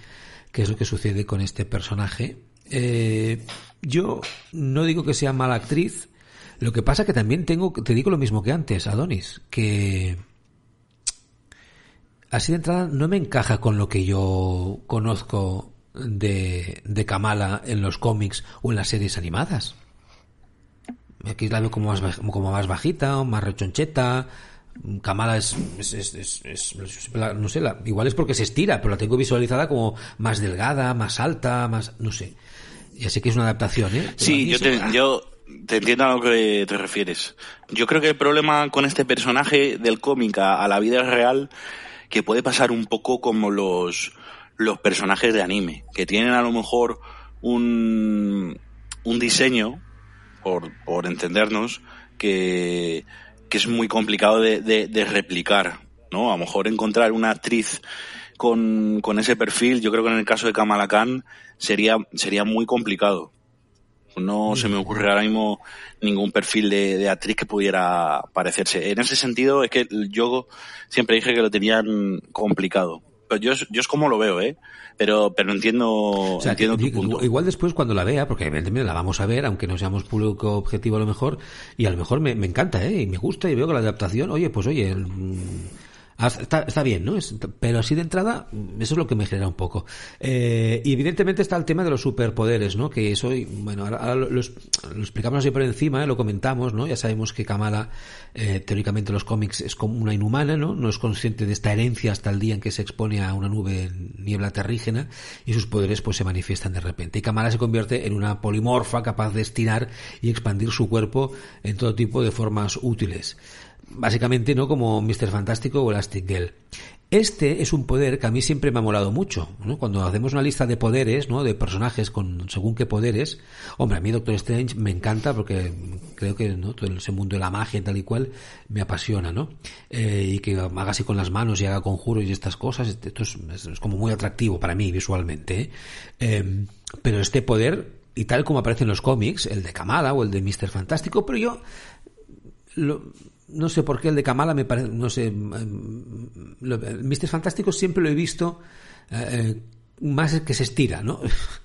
qué es lo que sucede con este personaje. Eh, yo no digo que sea mala actriz. Lo que pasa que también tengo, te digo lo mismo que antes, Adonis, que así de entrada no me encaja con lo que yo conozco de, de Kamala en los cómics o en las series animadas. Aquí la veo como más, como más bajita, más rechoncheta. Kamala es, es, es, es no sé, la, igual es porque se estira, pero la tengo visualizada como más delgada, más alta, más, no sé. Ya sé que es una adaptación, ¿eh? sí, yo te, yo te entiendo a lo que te refieres. Yo creo que el problema con este personaje del cómic a, a la vida real, que puede pasar un poco como los, los personajes de anime, que tienen a lo mejor un, un diseño por, por entendernos, que, que es muy complicado de, de, de, replicar, ¿no? A lo mejor encontrar una actriz con, con ese perfil, yo creo que en el caso de Kamala Khan sería, sería muy complicado. No se me ocurre ahora mismo ningún perfil de, de, actriz que pudiera parecerse. En ese sentido, es que yo siempre dije que lo tenían complicado. Pero yo, yo es como lo veo, ¿eh? Pero pero entiendo o sea, entiendo tu punto. Igual después cuando la vea, porque evidentemente la vamos a ver, aunque no seamos público objetivo a lo mejor, y a lo mejor me, me encanta, ¿eh? y me gusta y veo que la adaptación, oye, pues oye, el, Está, bien, ¿no? Es, pero así de entrada, eso es lo que me genera un poco. Eh, y evidentemente está el tema de los superpoderes, ¿no? Que eso, bueno, ahora, lo, explicamos así por encima, ¿eh? lo comentamos, ¿no? Ya sabemos que Kamala, eh, teóricamente en los cómics, es como una inhumana, ¿no? No es consciente de esta herencia hasta el día en que se expone a una nube niebla terrígena y sus poderes pues se manifiestan de repente. Y Kamala se convierte en una polimorfa capaz de estirar y expandir su cuerpo en todo tipo de formas útiles básicamente no como Mr. Fantástico o Elastic Girl. Este es un poder que a mí siempre me ha molado mucho, ¿no? Cuando hacemos una lista de poderes, ¿no? De personajes con según qué poderes, hombre, a mí Doctor Strange me encanta porque creo que. Todo ese mundo de la magia tal y cual me apasiona, ¿no? Eh, y que haga así con las manos y haga conjuros y estas cosas, esto es, como muy atractivo para mí visualmente, ¿eh? Eh, pero este poder, y tal como aparece en los cómics, el de Kamala o el de Mr. Fantástico, pero yo lo, no sé por qué el de Kamala me parece, no sé, lo, Mr. Fantástico siempre lo he visto eh, más que se estira, ¿no?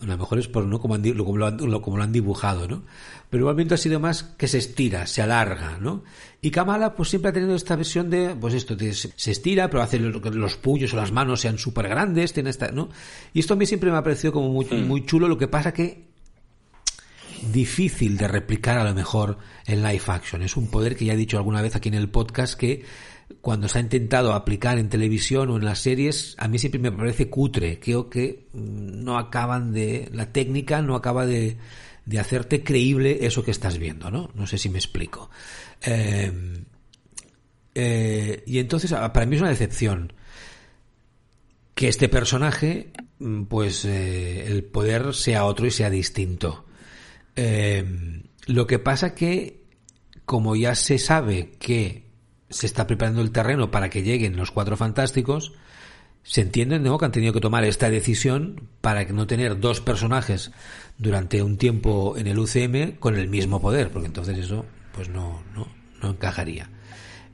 a lo mejor es por no como, han, como, lo han, como lo han dibujado, ¿no? Pero igualmente ha sido más que se estira, se alarga, ¿no? Y Kamala pues siempre ha tenido esta versión de, pues esto, de, se estira, pero hace que los puños o las manos sean súper grandes, tiene esta, ¿no? Y esto a mí siempre me ha parecido como muy, muy chulo, lo que pasa que difícil de replicar a lo mejor en live action. Es un poder que ya he dicho alguna vez aquí en el podcast que cuando se ha intentado aplicar en televisión o en las series, a mí siempre me parece cutre. Creo que mm, no acaban de, la técnica no acaba de, de hacerte creíble eso que estás viendo, ¿no? No sé si me explico. Eh, eh, y entonces, para mí es una decepción que este personaje, mm, pues eh, el poder sea otro y sea distinto. Lo que pasa que, como ya se sabe que se está preparando el terreno para que lleguen los cuatro fantásticos, se entiende ¿no? que han tenido que tomar esta decisión para no tener dos personajes durante un tiempo en el UCM con el mismo poder, porque entonces eso pues no, no, no encajaría.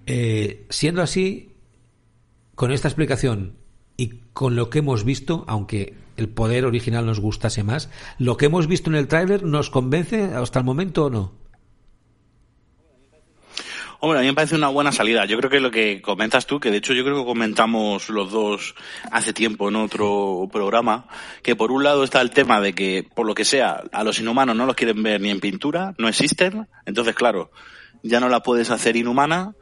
Eh, siendo así, con esta explicación y con lo que hemos visto, aunque el poder original nos gustase más, ¿lo que hemos visto en el tráiler nos convence hasta el momento o no? Hombre, a mí me parece una buena salida. Yo creo que lo que comentas tú, que de hecho yo creo que comentamos los dos hace tiempo en otro programa, que por un lado está el tema de que, por lo que sea, a los inhumanos no los quieren ver ni en pintura, no existen. Entonces, claro, ya no la puedes hacer inhumana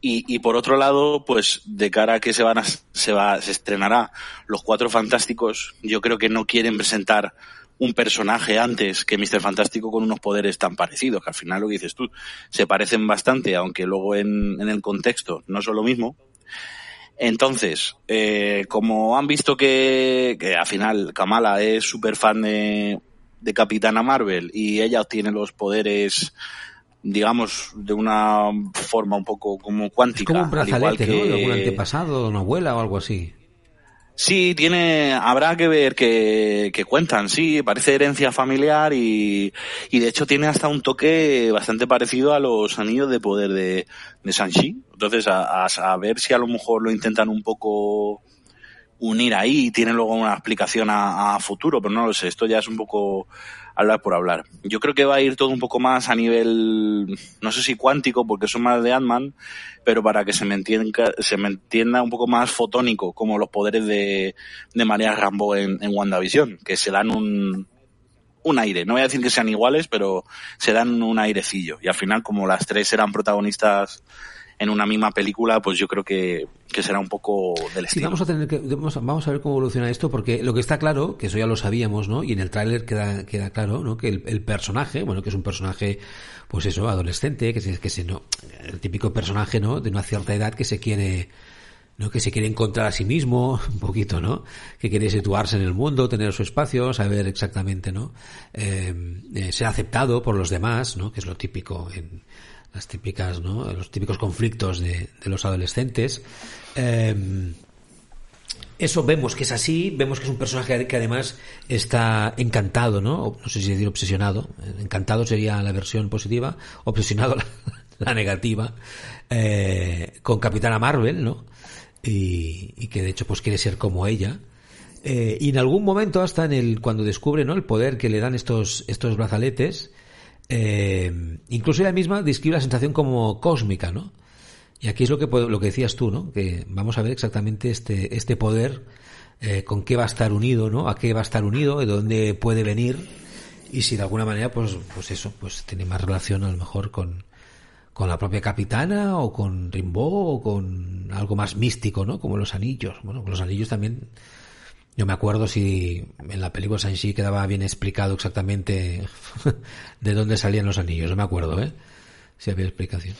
y, y por otro lado pues de cara a que se van a, se va se estrenará los cuatro fantásticos yo creo que no quieren presentar un personaje antes que Mr. Fantástico con unos poderes tan parecidos, que al final lo que dices tú, se parecen bastante, aunque luego en, en el contexto no son lo mismo. Entonces, eh, como han visto que, que al final Kamala es súper fan de, de Capitana Marvel y ella obtiene los poderes digamos, de una forma un poco como cuántica. como un brazalete, ¿no? De algún antepasado, de una abuela o algo así. Sí, tiene, habrá que ver que, que cuentan, sí, parece herencia familiar y, y de hecho tiene hasta un toque bastante parecido a los anillos de poder de, de Sanchi. Entonces, a, a, ver si a lo mejor lo intentan un poco unir ahí y tiene luego una explicación a, a futuro, pero no lo sé, esto ya es un poco hablar por hablar. Yo creo que va a ir todo un poco más a nivel, no sé si cuántico, porque son más de Ant-Man, pero para que se me entienda, se me entienda un poco más fotónico, como los poderes de, de María Rambo en, en WandaVision, que se dan un, un aire. No voy a decir que sean iguales, pero se dan un airecillo. Y al final, como las tres eran protagonistas en una misma película, pues yo creo que, que será un poco del estilo. Sí, vamos a tener que, vamos, a ver cómo evoluciona esto, porque lo que está claro, que eso ya lo sabíamos, ¿no? Y en el tráiler queda, queda claro, ¿no? Que el, el, personaje, bueno, que es un personaje, pues eso, adolescente, que se, que se no, el típico personaje, ¿no? De una cierta edad que se quiere, ¿no? que se quiere encontrar a sí mismo, un poquito, ¿no? Que quiere situarse en el mundo, tener su espacio, saber exactamente, ¿no? Eh, eh, ser aceptado por los demás, ¿no? Que es lo típico en, las típicas. Los típicos conflictos de, los adolescentes. Eh, eso vemos que es así, vemos que es un personaje que además está encantado, ¿no? No sé si decir obsesionado. Encantado sería la versión positiva, obsesionado la, negativa, eh, con Capitana Marvel, ¿no? Y, y, que de hecho pues quiere ser como ella. Eh, y en algún momento hasta en el cuando descubre no el poder que le dan estos estos brazaletes eh, incluso ella misma describe la sensación como cósmica, ¿no? Y aquí es lo que, lo que decías tú, ¿no? Que vamos a ver exactamente este, este poder, eh, con qué va a estar unido, ¿no? A qué va a estar unido, de dónde puede venir, y si de alguna manera, pues, pues eso, pues tiene más relación a lo mejor con, con la propia capitana, o con Rimbaud, o con algo más místico, ¿no? Como los anillos. Bueno, los anillos también yo me acuerdo si en la película Shang-Chi quedaba bien explicado exactamente de dónde salían los anillos. No me acuerdo, ¿eh? Si había explicación.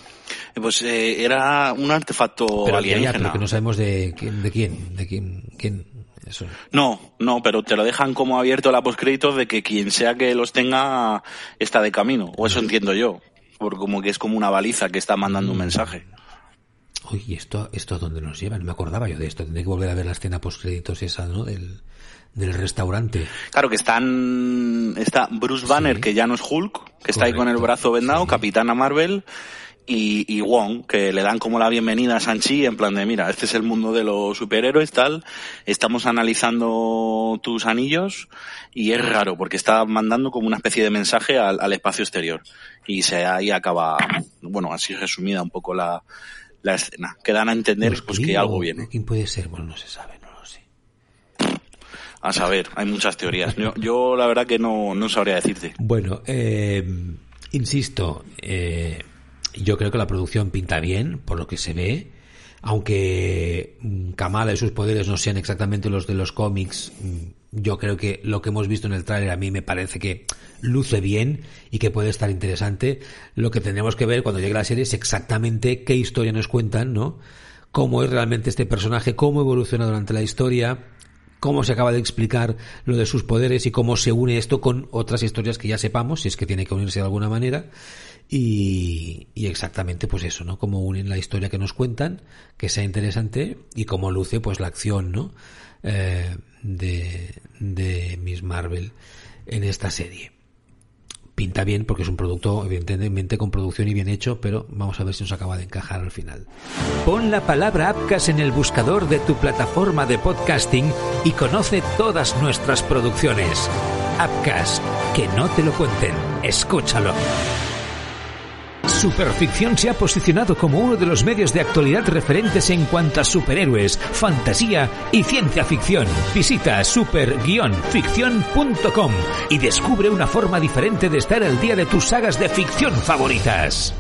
Pues eh, era un artefacto pero alienígena. Ya, pero que no sabemos de quién, de quién, de quién, quién eso. No, no, pero te lo dejan como abierto la postcréditos de que quien sea que los tenga está de camino. O eso entiendo yo. Porque como que es como una baliza que está mandando un mensaje. Uy, ¿esto, ¿esto a dónde nos lleva? No me acordaba yo de esto. Tendré que volver a ver la escena post-créditos esa, ¿no? Del, del restaurante. Claro que están, está Bruce Banner, sí. que ya no es Hulk, que Correcto. está ahí con el brazo vendado, sí. Capitana Marvel, y, y, Wong, que le dan como la bienvenida a Sanchi en plan de, mira, este es el mundo de los superhéroes, tal, estamos analizando tus anillos, y es raro, porque está mandando como una especie de mensaje al, al espacio exterior. Y se, ahí acaba, bueno, así resumida un poco la, la escena, que dan a entender pues, que algo viene. ¿Quién puede ser? Bueno, no se sabe, no lo sé. A saber, hay muchas teorías. Yo, la verdad que no, no sabría decirte. Bueno, eh, insisto, eh, yo creo que la producción pinta bien, por lo que se ve. Aunque mm, Kamala y sus poderes no sean exactamente los de los cómics, mm, yo creo que lo que hemos visto en el tráiler a mí me parece que luce bien y que puede estar interesante. Lo que tendremos que ver cuando llegue la serie es exactamente qué historia nos cuentan, ¿no? Cómo es realmente este personaje, cómo evoluciona durante la historia, cómo se acaba de explicar lo de sus poderes y cómo se une esto con otras historias que ya sepamos, si es que tiene que unirse de alguna manera. Y, exactamente pues eso, ¿no? Cómo unen la historia que nos cuentan, que sea interesante y cómo luce pues la acción, ¿no? Eh, de, de Miss Marvel en esta serie pinta bien porque es un producto evidentemente con producción y bien hecho, pero vamos a ver si nos acaba de encajar al final. Pon la palabra Apcas en el buscador de tu plataforma de podcasting y conoce todas nuestras producciones. Apcas, que no te lo cuenten, escúchalo. Superficción se ha posicionado como uno de los medios de actualidad referentes en cuanto a superhéroes, fantasía y ciencia ficción. Visita super-ficción.com y descubre una forma diferente de estar al día de tus sagas de ficción favoritas.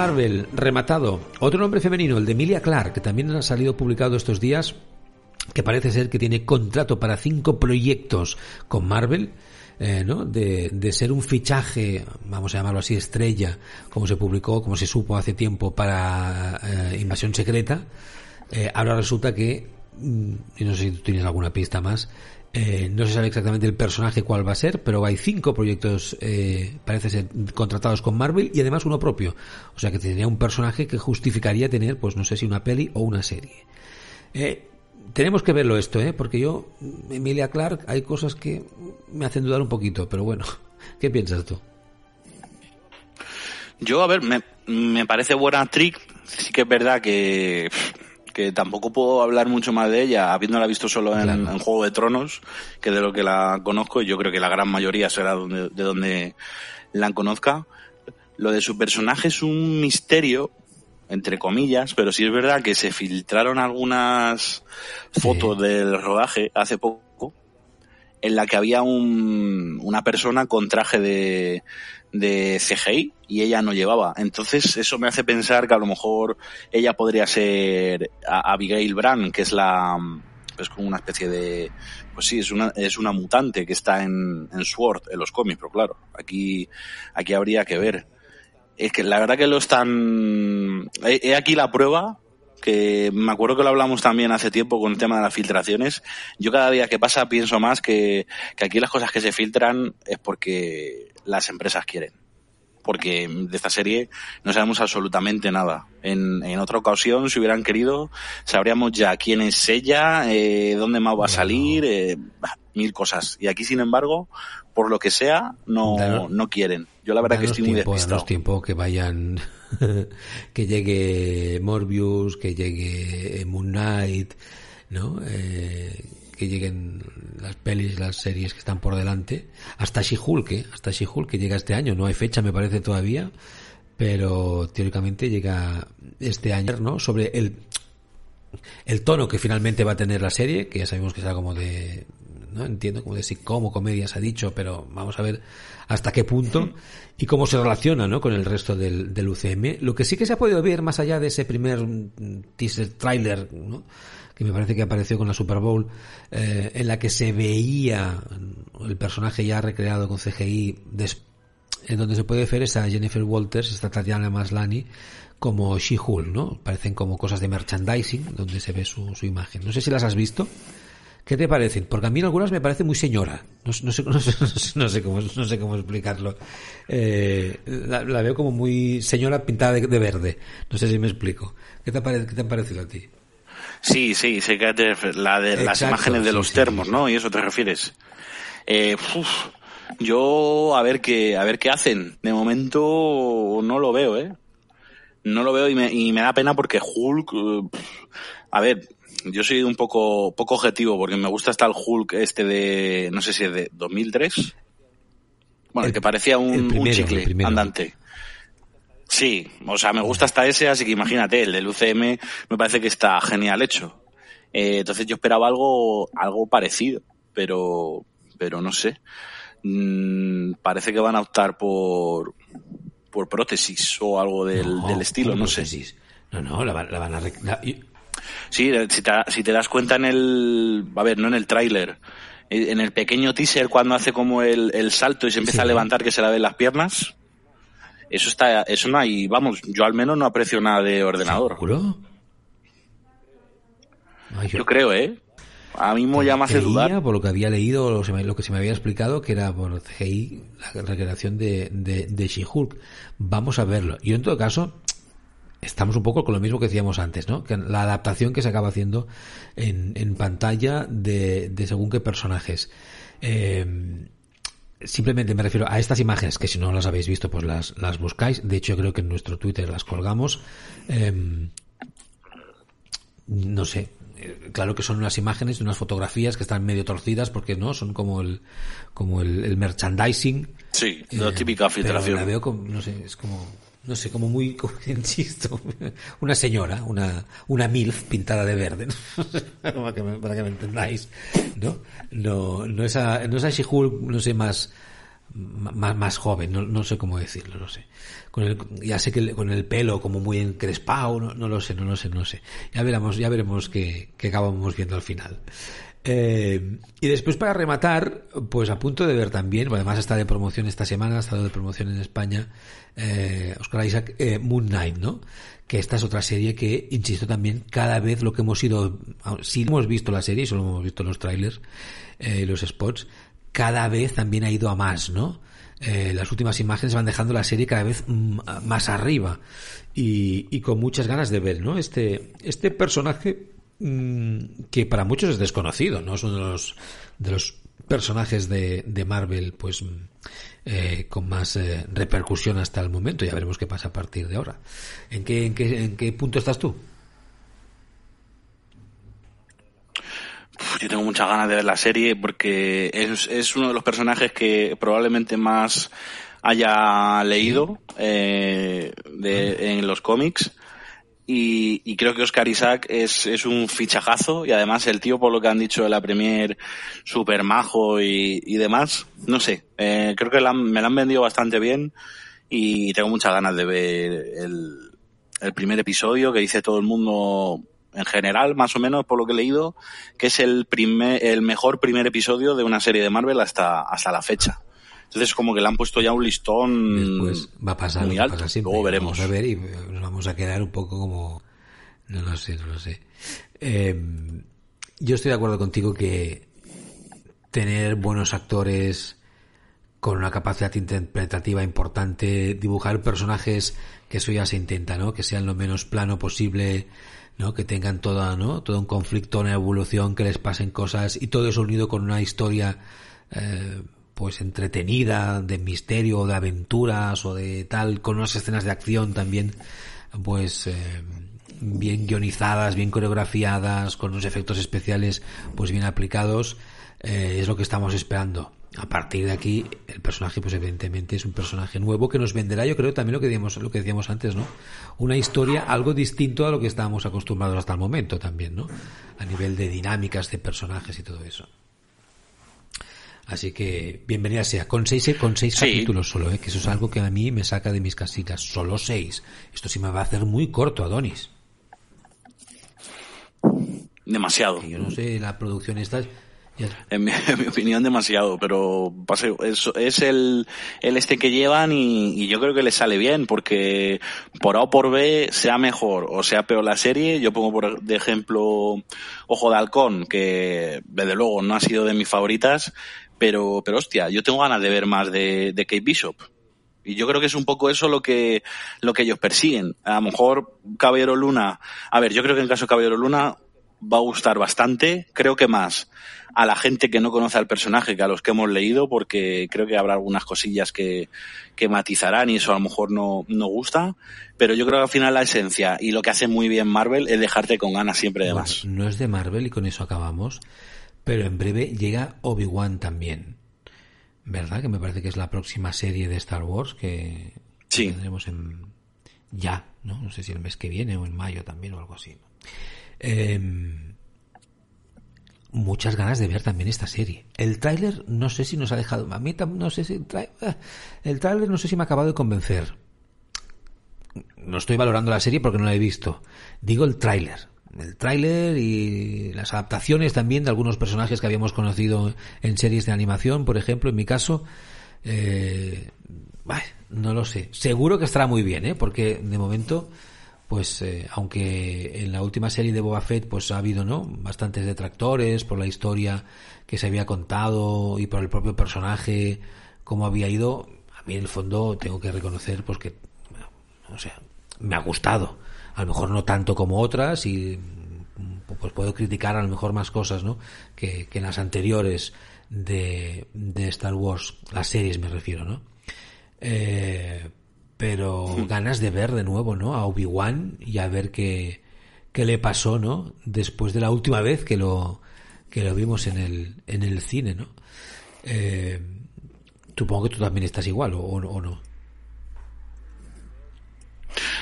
Marvel, rematado. Otro nombre femenino, el de Emilia Clark, que también ha salido publicado estos días, que parece ser que tiene contrato para cinco proyectos con Marvel. Eh, ¿no? De, ser un fichaje, vamos a llamarlo así, estrella, como se publicó, como se supo hace tiempo para eh, Invasión Secreta. Eh, ahora resulta que, mm, y no sé si tú tienes alguna pista más, eh, no se sabe exactamente el personaje cuál va a ser, pero hay cinco proyectos, eh, parece ser, contratados con Marvel y además uno propio. O sea que tendría un personaje que justificaría tener, pues no sé si una peli o una serie. Eh, tenemos que verlo esto, ¿eh? Porque yo, Emilia Clark, hay cosas que me hacen dudar un poquito, pero bueno, ¿qué piensas tú? Yo, a ver, me, me parece buena trick. Sí que es verdad que que tampoco puedo hablar mucho más de ella, habiéndola visto solo en, Juego de Tronos, que de lo que la conozco, y yo creo que la gran mayoría será de donde la conozca. Lo de su personaje es un misterio, entre comillas, pero sí es verdad que se filtraron algunas fotos del rodaje hace poco, en la que había un, una persona con traje de, de CGI y ella no llevaba. Entonces eso me hace pensar que a lo mejor ella podría ser Abigail Brand, que es la es como una especie de pues sí, es una es una mutante que está en, en Sword en los cómics, pero claro, aquí aquí habría que ver. Es que la verdad que lo están he, aquí la prueba que me acuerdo que lo hablamos también hace tiempo con el tema de las filtraciones. Yo cada día que pasa pienso más que, que aquí las cosas que se filtran es porque las empresas quieren. Porque de esta serie no sabemos absolutamente nada. En, en otra ocasión, si hubieran querido, sabríamos ya quién es ella, eh, dónde más va a salir, eh, mil cosas. Y aquí, sin embargo, por lo que sea, no, no quieren. Yo la verdad que estoy muy despistado. tiempo que vayan, que llegue Morbius, que llegue Moon Knight, ¿no? Eh, que lleguen las pelis, las series que están por delante. Hasta She-Hulk, ¿eh? hasta She-Hulk que llega este año. No hay fecha, me parece todavía, pero teóricamente llega este año, ¿no? Sobre el el tono que finalmente va a tener la serie, que ya sabemos que será como de no entiendo como de si como comedia se ha dicho, pero vamos a ver hasta qué punto y cómo se relaciona ¿no? con el resto del, del UCM. Lo que sí que se ha podido ver más allá de ese primer teaser trailer, ¿no? Que me parece que apareció con la Super Bowl, eh, en la que se veía el personaje ya recreado con CGI, en donde se puede ver esa Jennifer Walters, esta Tatiana Maslani, como She-Hulk, ¿no? Parecen como cosas de merchandising, donde se ve su, su imagen. No sé si las has visto. ¿Qué te parecen? Porque a mí algunas me parece muy señora. No, sé, no, sé, no sé cómo explicarlo. Eh, la, veo como muy señora pintada de, verde. No sé si me explico. ¿Qué te, ¿Qué te ha parecido a ti? Sí, sí, sé que la de las imágenes de los termos, ¿no? Y eso te refieres. Eh, yo a ver qué a ver qué hacen. De momento no lo veo, ¿eh? no lo veo y me, y me da pena porque Hulk, eh, a ver, yo soy un poco, poco objetivo porque me gusta hasta el Hulk este de, no sé si es de 2003. Bueno, el, que parecía un, un chicle andante. Sí, o sea, me gusta hasta ese, así que imagínate, el del UCM me parece que está genial hecho. Eh, entonces yo esperaba algo, algo parecido, pero, pero no sé. Mm, parece que van a optar por, por prótesis o algo del, del estilo, no prótesis. sé. No, no, la, la van a... La, Sí, si te, si te, das cuenta en el... A ver, no en el tráiler. En el pequeño teaser cuando hace como el, el salto y se empieza a levantar que se la ven las piernas. Eso está... Eso no hay... Vamos, yo al menos no aprecio nada de ordenador. ¿Seguro? yo... creo, ¿eh? A mí me llama hace dudar. Por lo que había leído, lo, lo, que se me había explicado, que era por CGI la recreación de, de, de She-Hulk. Vamos a verlo. Yo, en todo caso, estamos un poco con lo mismo que decíamos antes, ¿no? Que la adaptación que se acaba haciendo en, en pantalla de, de, según qué personajes. Eh, simplemente me refiero a estas imágenes que si no las habéis visto pues las, las buscáis. De hecho creo que en nuestro Twitter las colgamos. Eh, no sé, eh, claro que son unas imágenes, unas fotografías que están medio torcidas porque no son como el como el, el merchandising. Sí, la eh, típica filtración. la veo como, no sé, es como no sé, como muy, como, insisto, una señora, una, una MILF pintada de verde, para, que me, entendáis, ¿no? No, no esa, no esa no sé, más, más, más joven, no, no sé cómo decirlo, no sé. Con el, ya sé que con el pelo como muy encrespado, no, no lo sé, no lo sé, no sé. Ya veremos, ya veremos qué, qué acabamos viendo al final. Eh, y después para rematar, pues a punto de ver también, además está de promoción esta semana, ha estado de promoción en España, eh, Oscar Isaac, eh, Moon Knight, ¿no? Que esta es otra serie que, insisto también, cada vez lo que hemos ido, si hemos visto la serie, solo hemos visto los trailers, eh, los spots, cada vez también ha ido a más, ¿no? Eh, las últimas imágenes van dejando la serie cada vez más arriba y, y con muchas ganas de ver, ¿no? Este, este personaje que para muchos es desconocido, ¿no? Es uno de los, de los personajes de, de Marvel, pues, eh, con más eh, repercusión hasta el momento. Ya veremos qué pasa a partir de ahora. ¿En qué, en qué, en qué punto estás tú? Yo tengo muchas ganas de ver la serie porque es, es uno de los personajes que probablemente más haya leído eh, de, en los cómics y, creo que Oscar Isaac es, es un fichajazo y además el tío, por lo que han dicho de la Premier, súper majo y, y, demás. No sé, eh, creo que me la han vendido bastante bien y tengo muchas ganas de ver el, el primer episodio que dice todo el mundo en general, más o menos por lo que he leído, que es el primer, el mejor primer episodio de una serie de Marvel hasta, hasta la fecha. Entonces como que le han puesto ya un listón Después va a pasar muy alto. Luego veremos. Vamos a ver y nos vamos a quedar un poco como... No lo sé, no lo sé. Eh, yo estoy de acuerdo contigo que tener buenos actores con una capacidad interpretativa importante, dibujar personajes que eso ya se intenta, ¿no? Que sean lo menos plano posible, ¿no? Que tengan toda, ¿no? Todo un conflicto, una evolución, que les pasen cosas y todo eso unido con una historia eh, pues entretenida, de misterio, de aventuras o de tal, con unas escenas de acción también, pues eh, bien guionizadas, bien coreografiadas, con unos efectos especiales pues bien aplicados, eh, es lo que estamos esperando. A partir de aquí, el personaje, pues evidentemente es un personaje nuevo que nos venderá, yo creo también lo que decíamos, lo que decíamos antes, ¿no? Una historia algo distinto a lo que estábamos acostumbrados hasta el momento también, ¿no? A nivel de dinámicas de personajes y todo eso. Así que bienvenida sea. Con seis, con seis capítulos solo, ¿eh? que eso es algo que a mí me saca de mis casitas. Solo seis. Esto sí me va a hacer muy corto, Adonis. Demasiado. Yo no sé, la producción esta... En mi, opinión demasiado, pero es, es el, el este que llevan y, y, yo creo que le sale bien porque por A o por B sea mejor o sea peor la serie. Yo pongo por de ejemplo Ojo de Halcón, que desde luego no ha sido de mis favoritas, pero, pero hostia, yo tengo ganas de ver más de, de Kate Bishop. Y yo creo que es un poco eso lo que, lo que ellos persiguen. A lo mejor Caballero Luna, a ver, yo creo que en el caso de Caballero Luna va a gustar bastante, creo que más a la gente que no conoce al personaje que a los que hemos leído, porque creo que habrá algunas cosillas que, que matizarán y eso a lo mejor no, no gusta, pero yo creo que al final la esencia y lo que hace muy bien Marvel es dejarte con ganas siempre de más. No es de Marvel y con eso acabamos, pero en breve llega Obi-Wan también. ¿Verdad? Que me parece que es la próxima serie de Star Wars que, tendremos en ya, ¿no? No sé si el mes que viene o en mayo también o algo así. Em, muchas ganas de ver también esta serie. El tráiler no sé si nos ha dejado, a mí no sé si ah, el tráiler no sé si me ha acabado de convencer. No estoy valorando la serie porque no la he visto. Digo el tráiler. El tráiler y las adaptaciones también de algunos personajes que habíamos conocido en series de animación, por ejemplo, en mi caso, eh, no lo sé. Seguro que estará muy bien, ¿eh? porque de momento pues eh, aunque en la última serie de Boba Fett pues ha habido no bastantes detractores por la historia que se había contado y por el propio personaje cómo había ido a mí en el fondo tengo que reconocer pues que o sea me ha gustado a lo mejor no tanto como otras y pues puedo criticar a lo mejor más cosas no que, que en las anteriores de, de Star Wars las series me refiero no eh, pero ganas de ver de nuevo, ¿no? A Obi-Wan y a ver qué, qué le pasó, ¿no? Después de la última vez que lo, que lo vimos en el, en el cine, ¿no? Eh, supongo que tú también estás igual, ¿o, o no?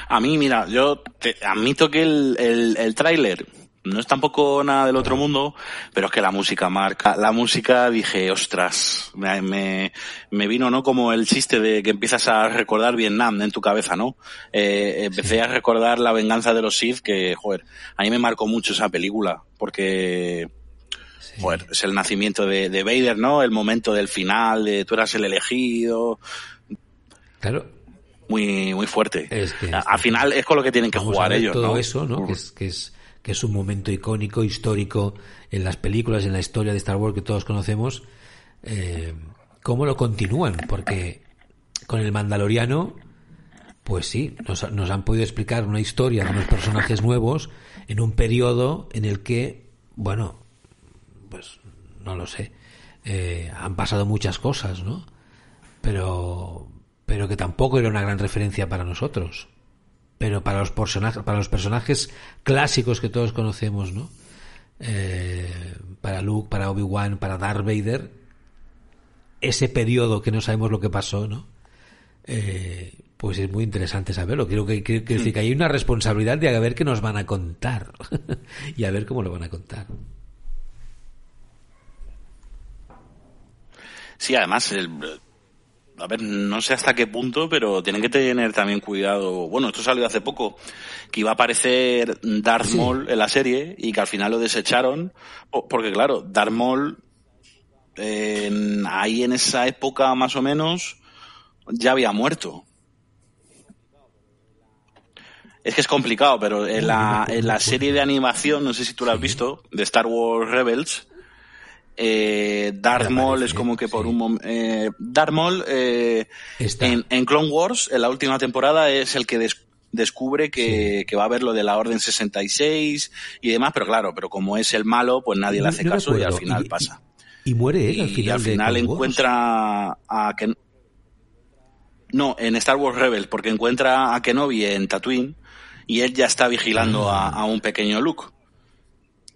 A mí, mira, yo te admito que el, el, el tráiler no es tampoco nada del otro mundo, pero es que la música marca. La música dije, ostras, me, me, vino, ¿no? Como el chiste de que empiezas a recordar Vietnam en tu cabeza, ¿no? Eh, empecé a recordar la venganza de los Sith, que, joder, a mí me marcó mucho esa película, porque, joder, es el nacimiento de, de Vader, ¿no? El momento del final, de tú eras el elegido. Claro, muy muy fuerte. Al final es con lo que tienen que jugar ellos. Todo eso, ¿no? Que es, que es que es un momento icónico, histórico en las películas, en la historia de Star Wars que todos conocemos, eh, ¿cómo lo continúan? Porque con el Mandaloriano, pues sí, nos, nos, han podido explicar una historia de unos personajes nuevos en un periodo en el que, bueno, pues no lo sé, eh, han pasado muchas cosas, ¿no? Pero, pero que tampoco era una gran referencia para nosotros pero para los personajes, para los personajes clásicos que todos conocemos, ¿no? Eh, para Luke, para Obi-Wan, para Darth Vader, ese periodo que no sabemos lo que pasó, ¿no? Eh, pues es muy interesante saberlo. Creo que, que hay una responsabilidad de a ver qué nos van a contar y a ver cómo lo van a contar. Sí, además, el, a ver, no sé hasta qué punto, pero tienen que tener también cuidado. Bueno, esto salió hace poco, que iba a aparecer Darth Maul en la serie y que al final lo desecharon, porque claro, Darth Maul, ahí en esa época más o menos, ya había muerto. Es que es complicado, pero en la, en la serie de animación, no sé si tú la has visto, de Star Wars Rebels, eh, Darth Maul es como que por un momento... Eh, Darth Maul eh, en, Clone Wars, en la última temporada, es el que descubre que, va a haber lo de la Orden 66 y demás, pero claro, pero como es el malo, pues nadie le hace caso y al final pasa. Y muere él al final. Y al final encuentra a Ken... No, en Star Wars Rebels, porque encuentra a Kenobi en Tatooine y él ya está vigilando ah. a, a un pequeño Luke.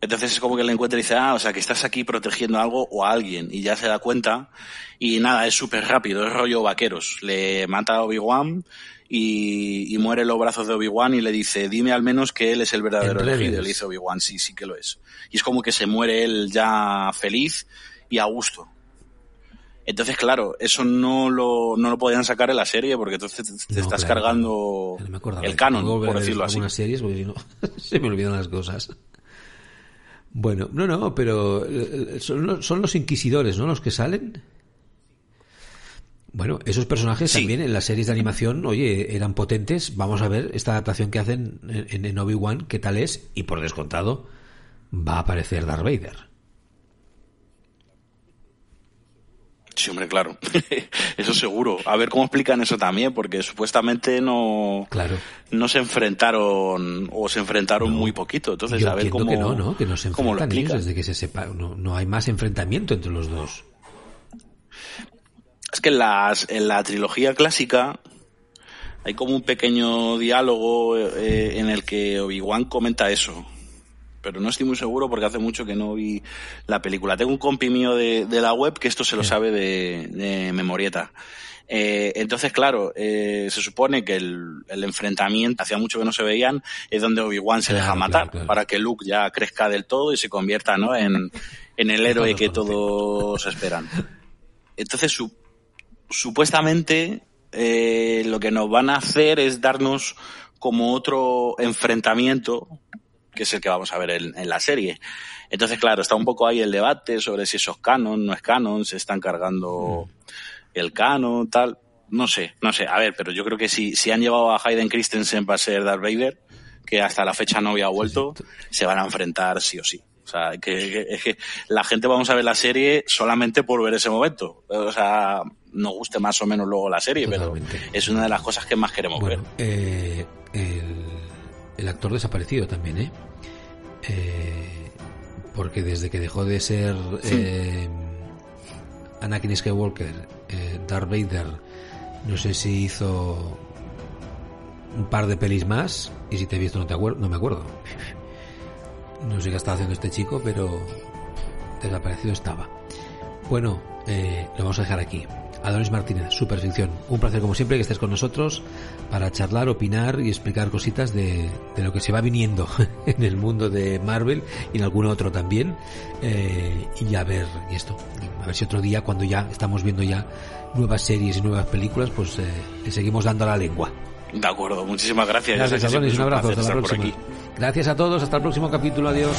Entonces es como que le encuentra y dice, ah, o sea, que estás aquí protegiendo algo o a alguien. Y ya se da cuenta. Y nada, es súper rápido, es rollo vaqueros. Le mata a Obi-Wan y, y, muere en los brazos de Obi-Wan y le dice, dime al menos que él es el verdadero elegido. Le dice Obi-Wan, sí, sí que lo es. Y es como que se muere él ya feliz y a gusto. Entonces, claro, eso no lo, no lo podían sacar en la serie porque entonces te, estás cargando el canon, por decirlo así. series porque no, se me olvidan las cosas. Bueno, no, no, pero eh, son, los inquisidores, ¿no? Los que salen. Bueno, esos personajes también en las series de animación, oye, eran potentes. Vamos a ver esta adaptación que hacen en, en Obi-Wan, qué tal es. Y por descontado, va a aparecer Darth Vader. Sí, hombre, claro. eso seguro. A ver cómo explican eso también, porque supuestamente no, claro. no se enfrentaron o se enfrentaron muy poquito. Entonces, a ver cómo. que no, ¿no? Que no se enfrentan ellos desde que se. No, no hay más enfrentamiento entre los dos. Es que en, las, en la trilogía clásica hay como un pequeño diálogo eh, en el que Obi-Wan comenta eso pero no estoy muy seguro porque hace mucho que no vi la película. Tengo un compi mío de, la web que esto se lo sabe de, memorieta. Eh, entonces, claro, eh, se supone que el, enfrentamiento, hacía mucho que no se veían, es donde Obi-Wan se deja matar para que Luke ya crezca del todo y se convierta ¿no? en, el héroe que todos esperan. Entonces, supuestamente, eh, lo que nos van a hacer es darnos como otro enfrentamiento que es el que vamos a ver en, la serie. Entonces, claro, está un poco ahí el debate sobre si eso es canon, no es canon, se están cargando el canon, tal. No sé, no sé. A ver, pero yo creo que si, si han llevado a Hayden Christensen para ser Darth Vader, que hasta la fecha no había vuelto, se van a enfrentar sí o sí. O sea, que, es que la gente vamos a ver la serie solamente por ver ese momento. O sea, nos guste más o menos luego la serie, pero es una de las cosas que más queremos ver. Eh, el el actor desaparecido también, ¿eh? ¿eh? porque desde que dejó de ser eh, Anakin Skywalker, eh, Darth Vader, no sé si hizo un par de pelis más y si te he visto no, te acuerdo, no me acuerdo. No sé qué estaba haciendo este chico, pero desaparecido estaba. Bueno, eh, lo vamos a dejar aquí. Adonis Martínez, Superficción. Un placer como siempre que estés con nosotros para charlar, opinar y explicar cositas de, lo que se va viniendo en el mundo de Marvel y en algún otro también. Eh, y a ver, y esto, a ver si otro día cuando ya estamos viendo ya nuevas series y nuevas películas, pues eh, le seguimos dando la lengua. De acuerdo, muchísimas gracias. Gracias, Adonis, un abrazo, hasta la próxima. Gracias a todos, hasta el próximo capítulo, adiós.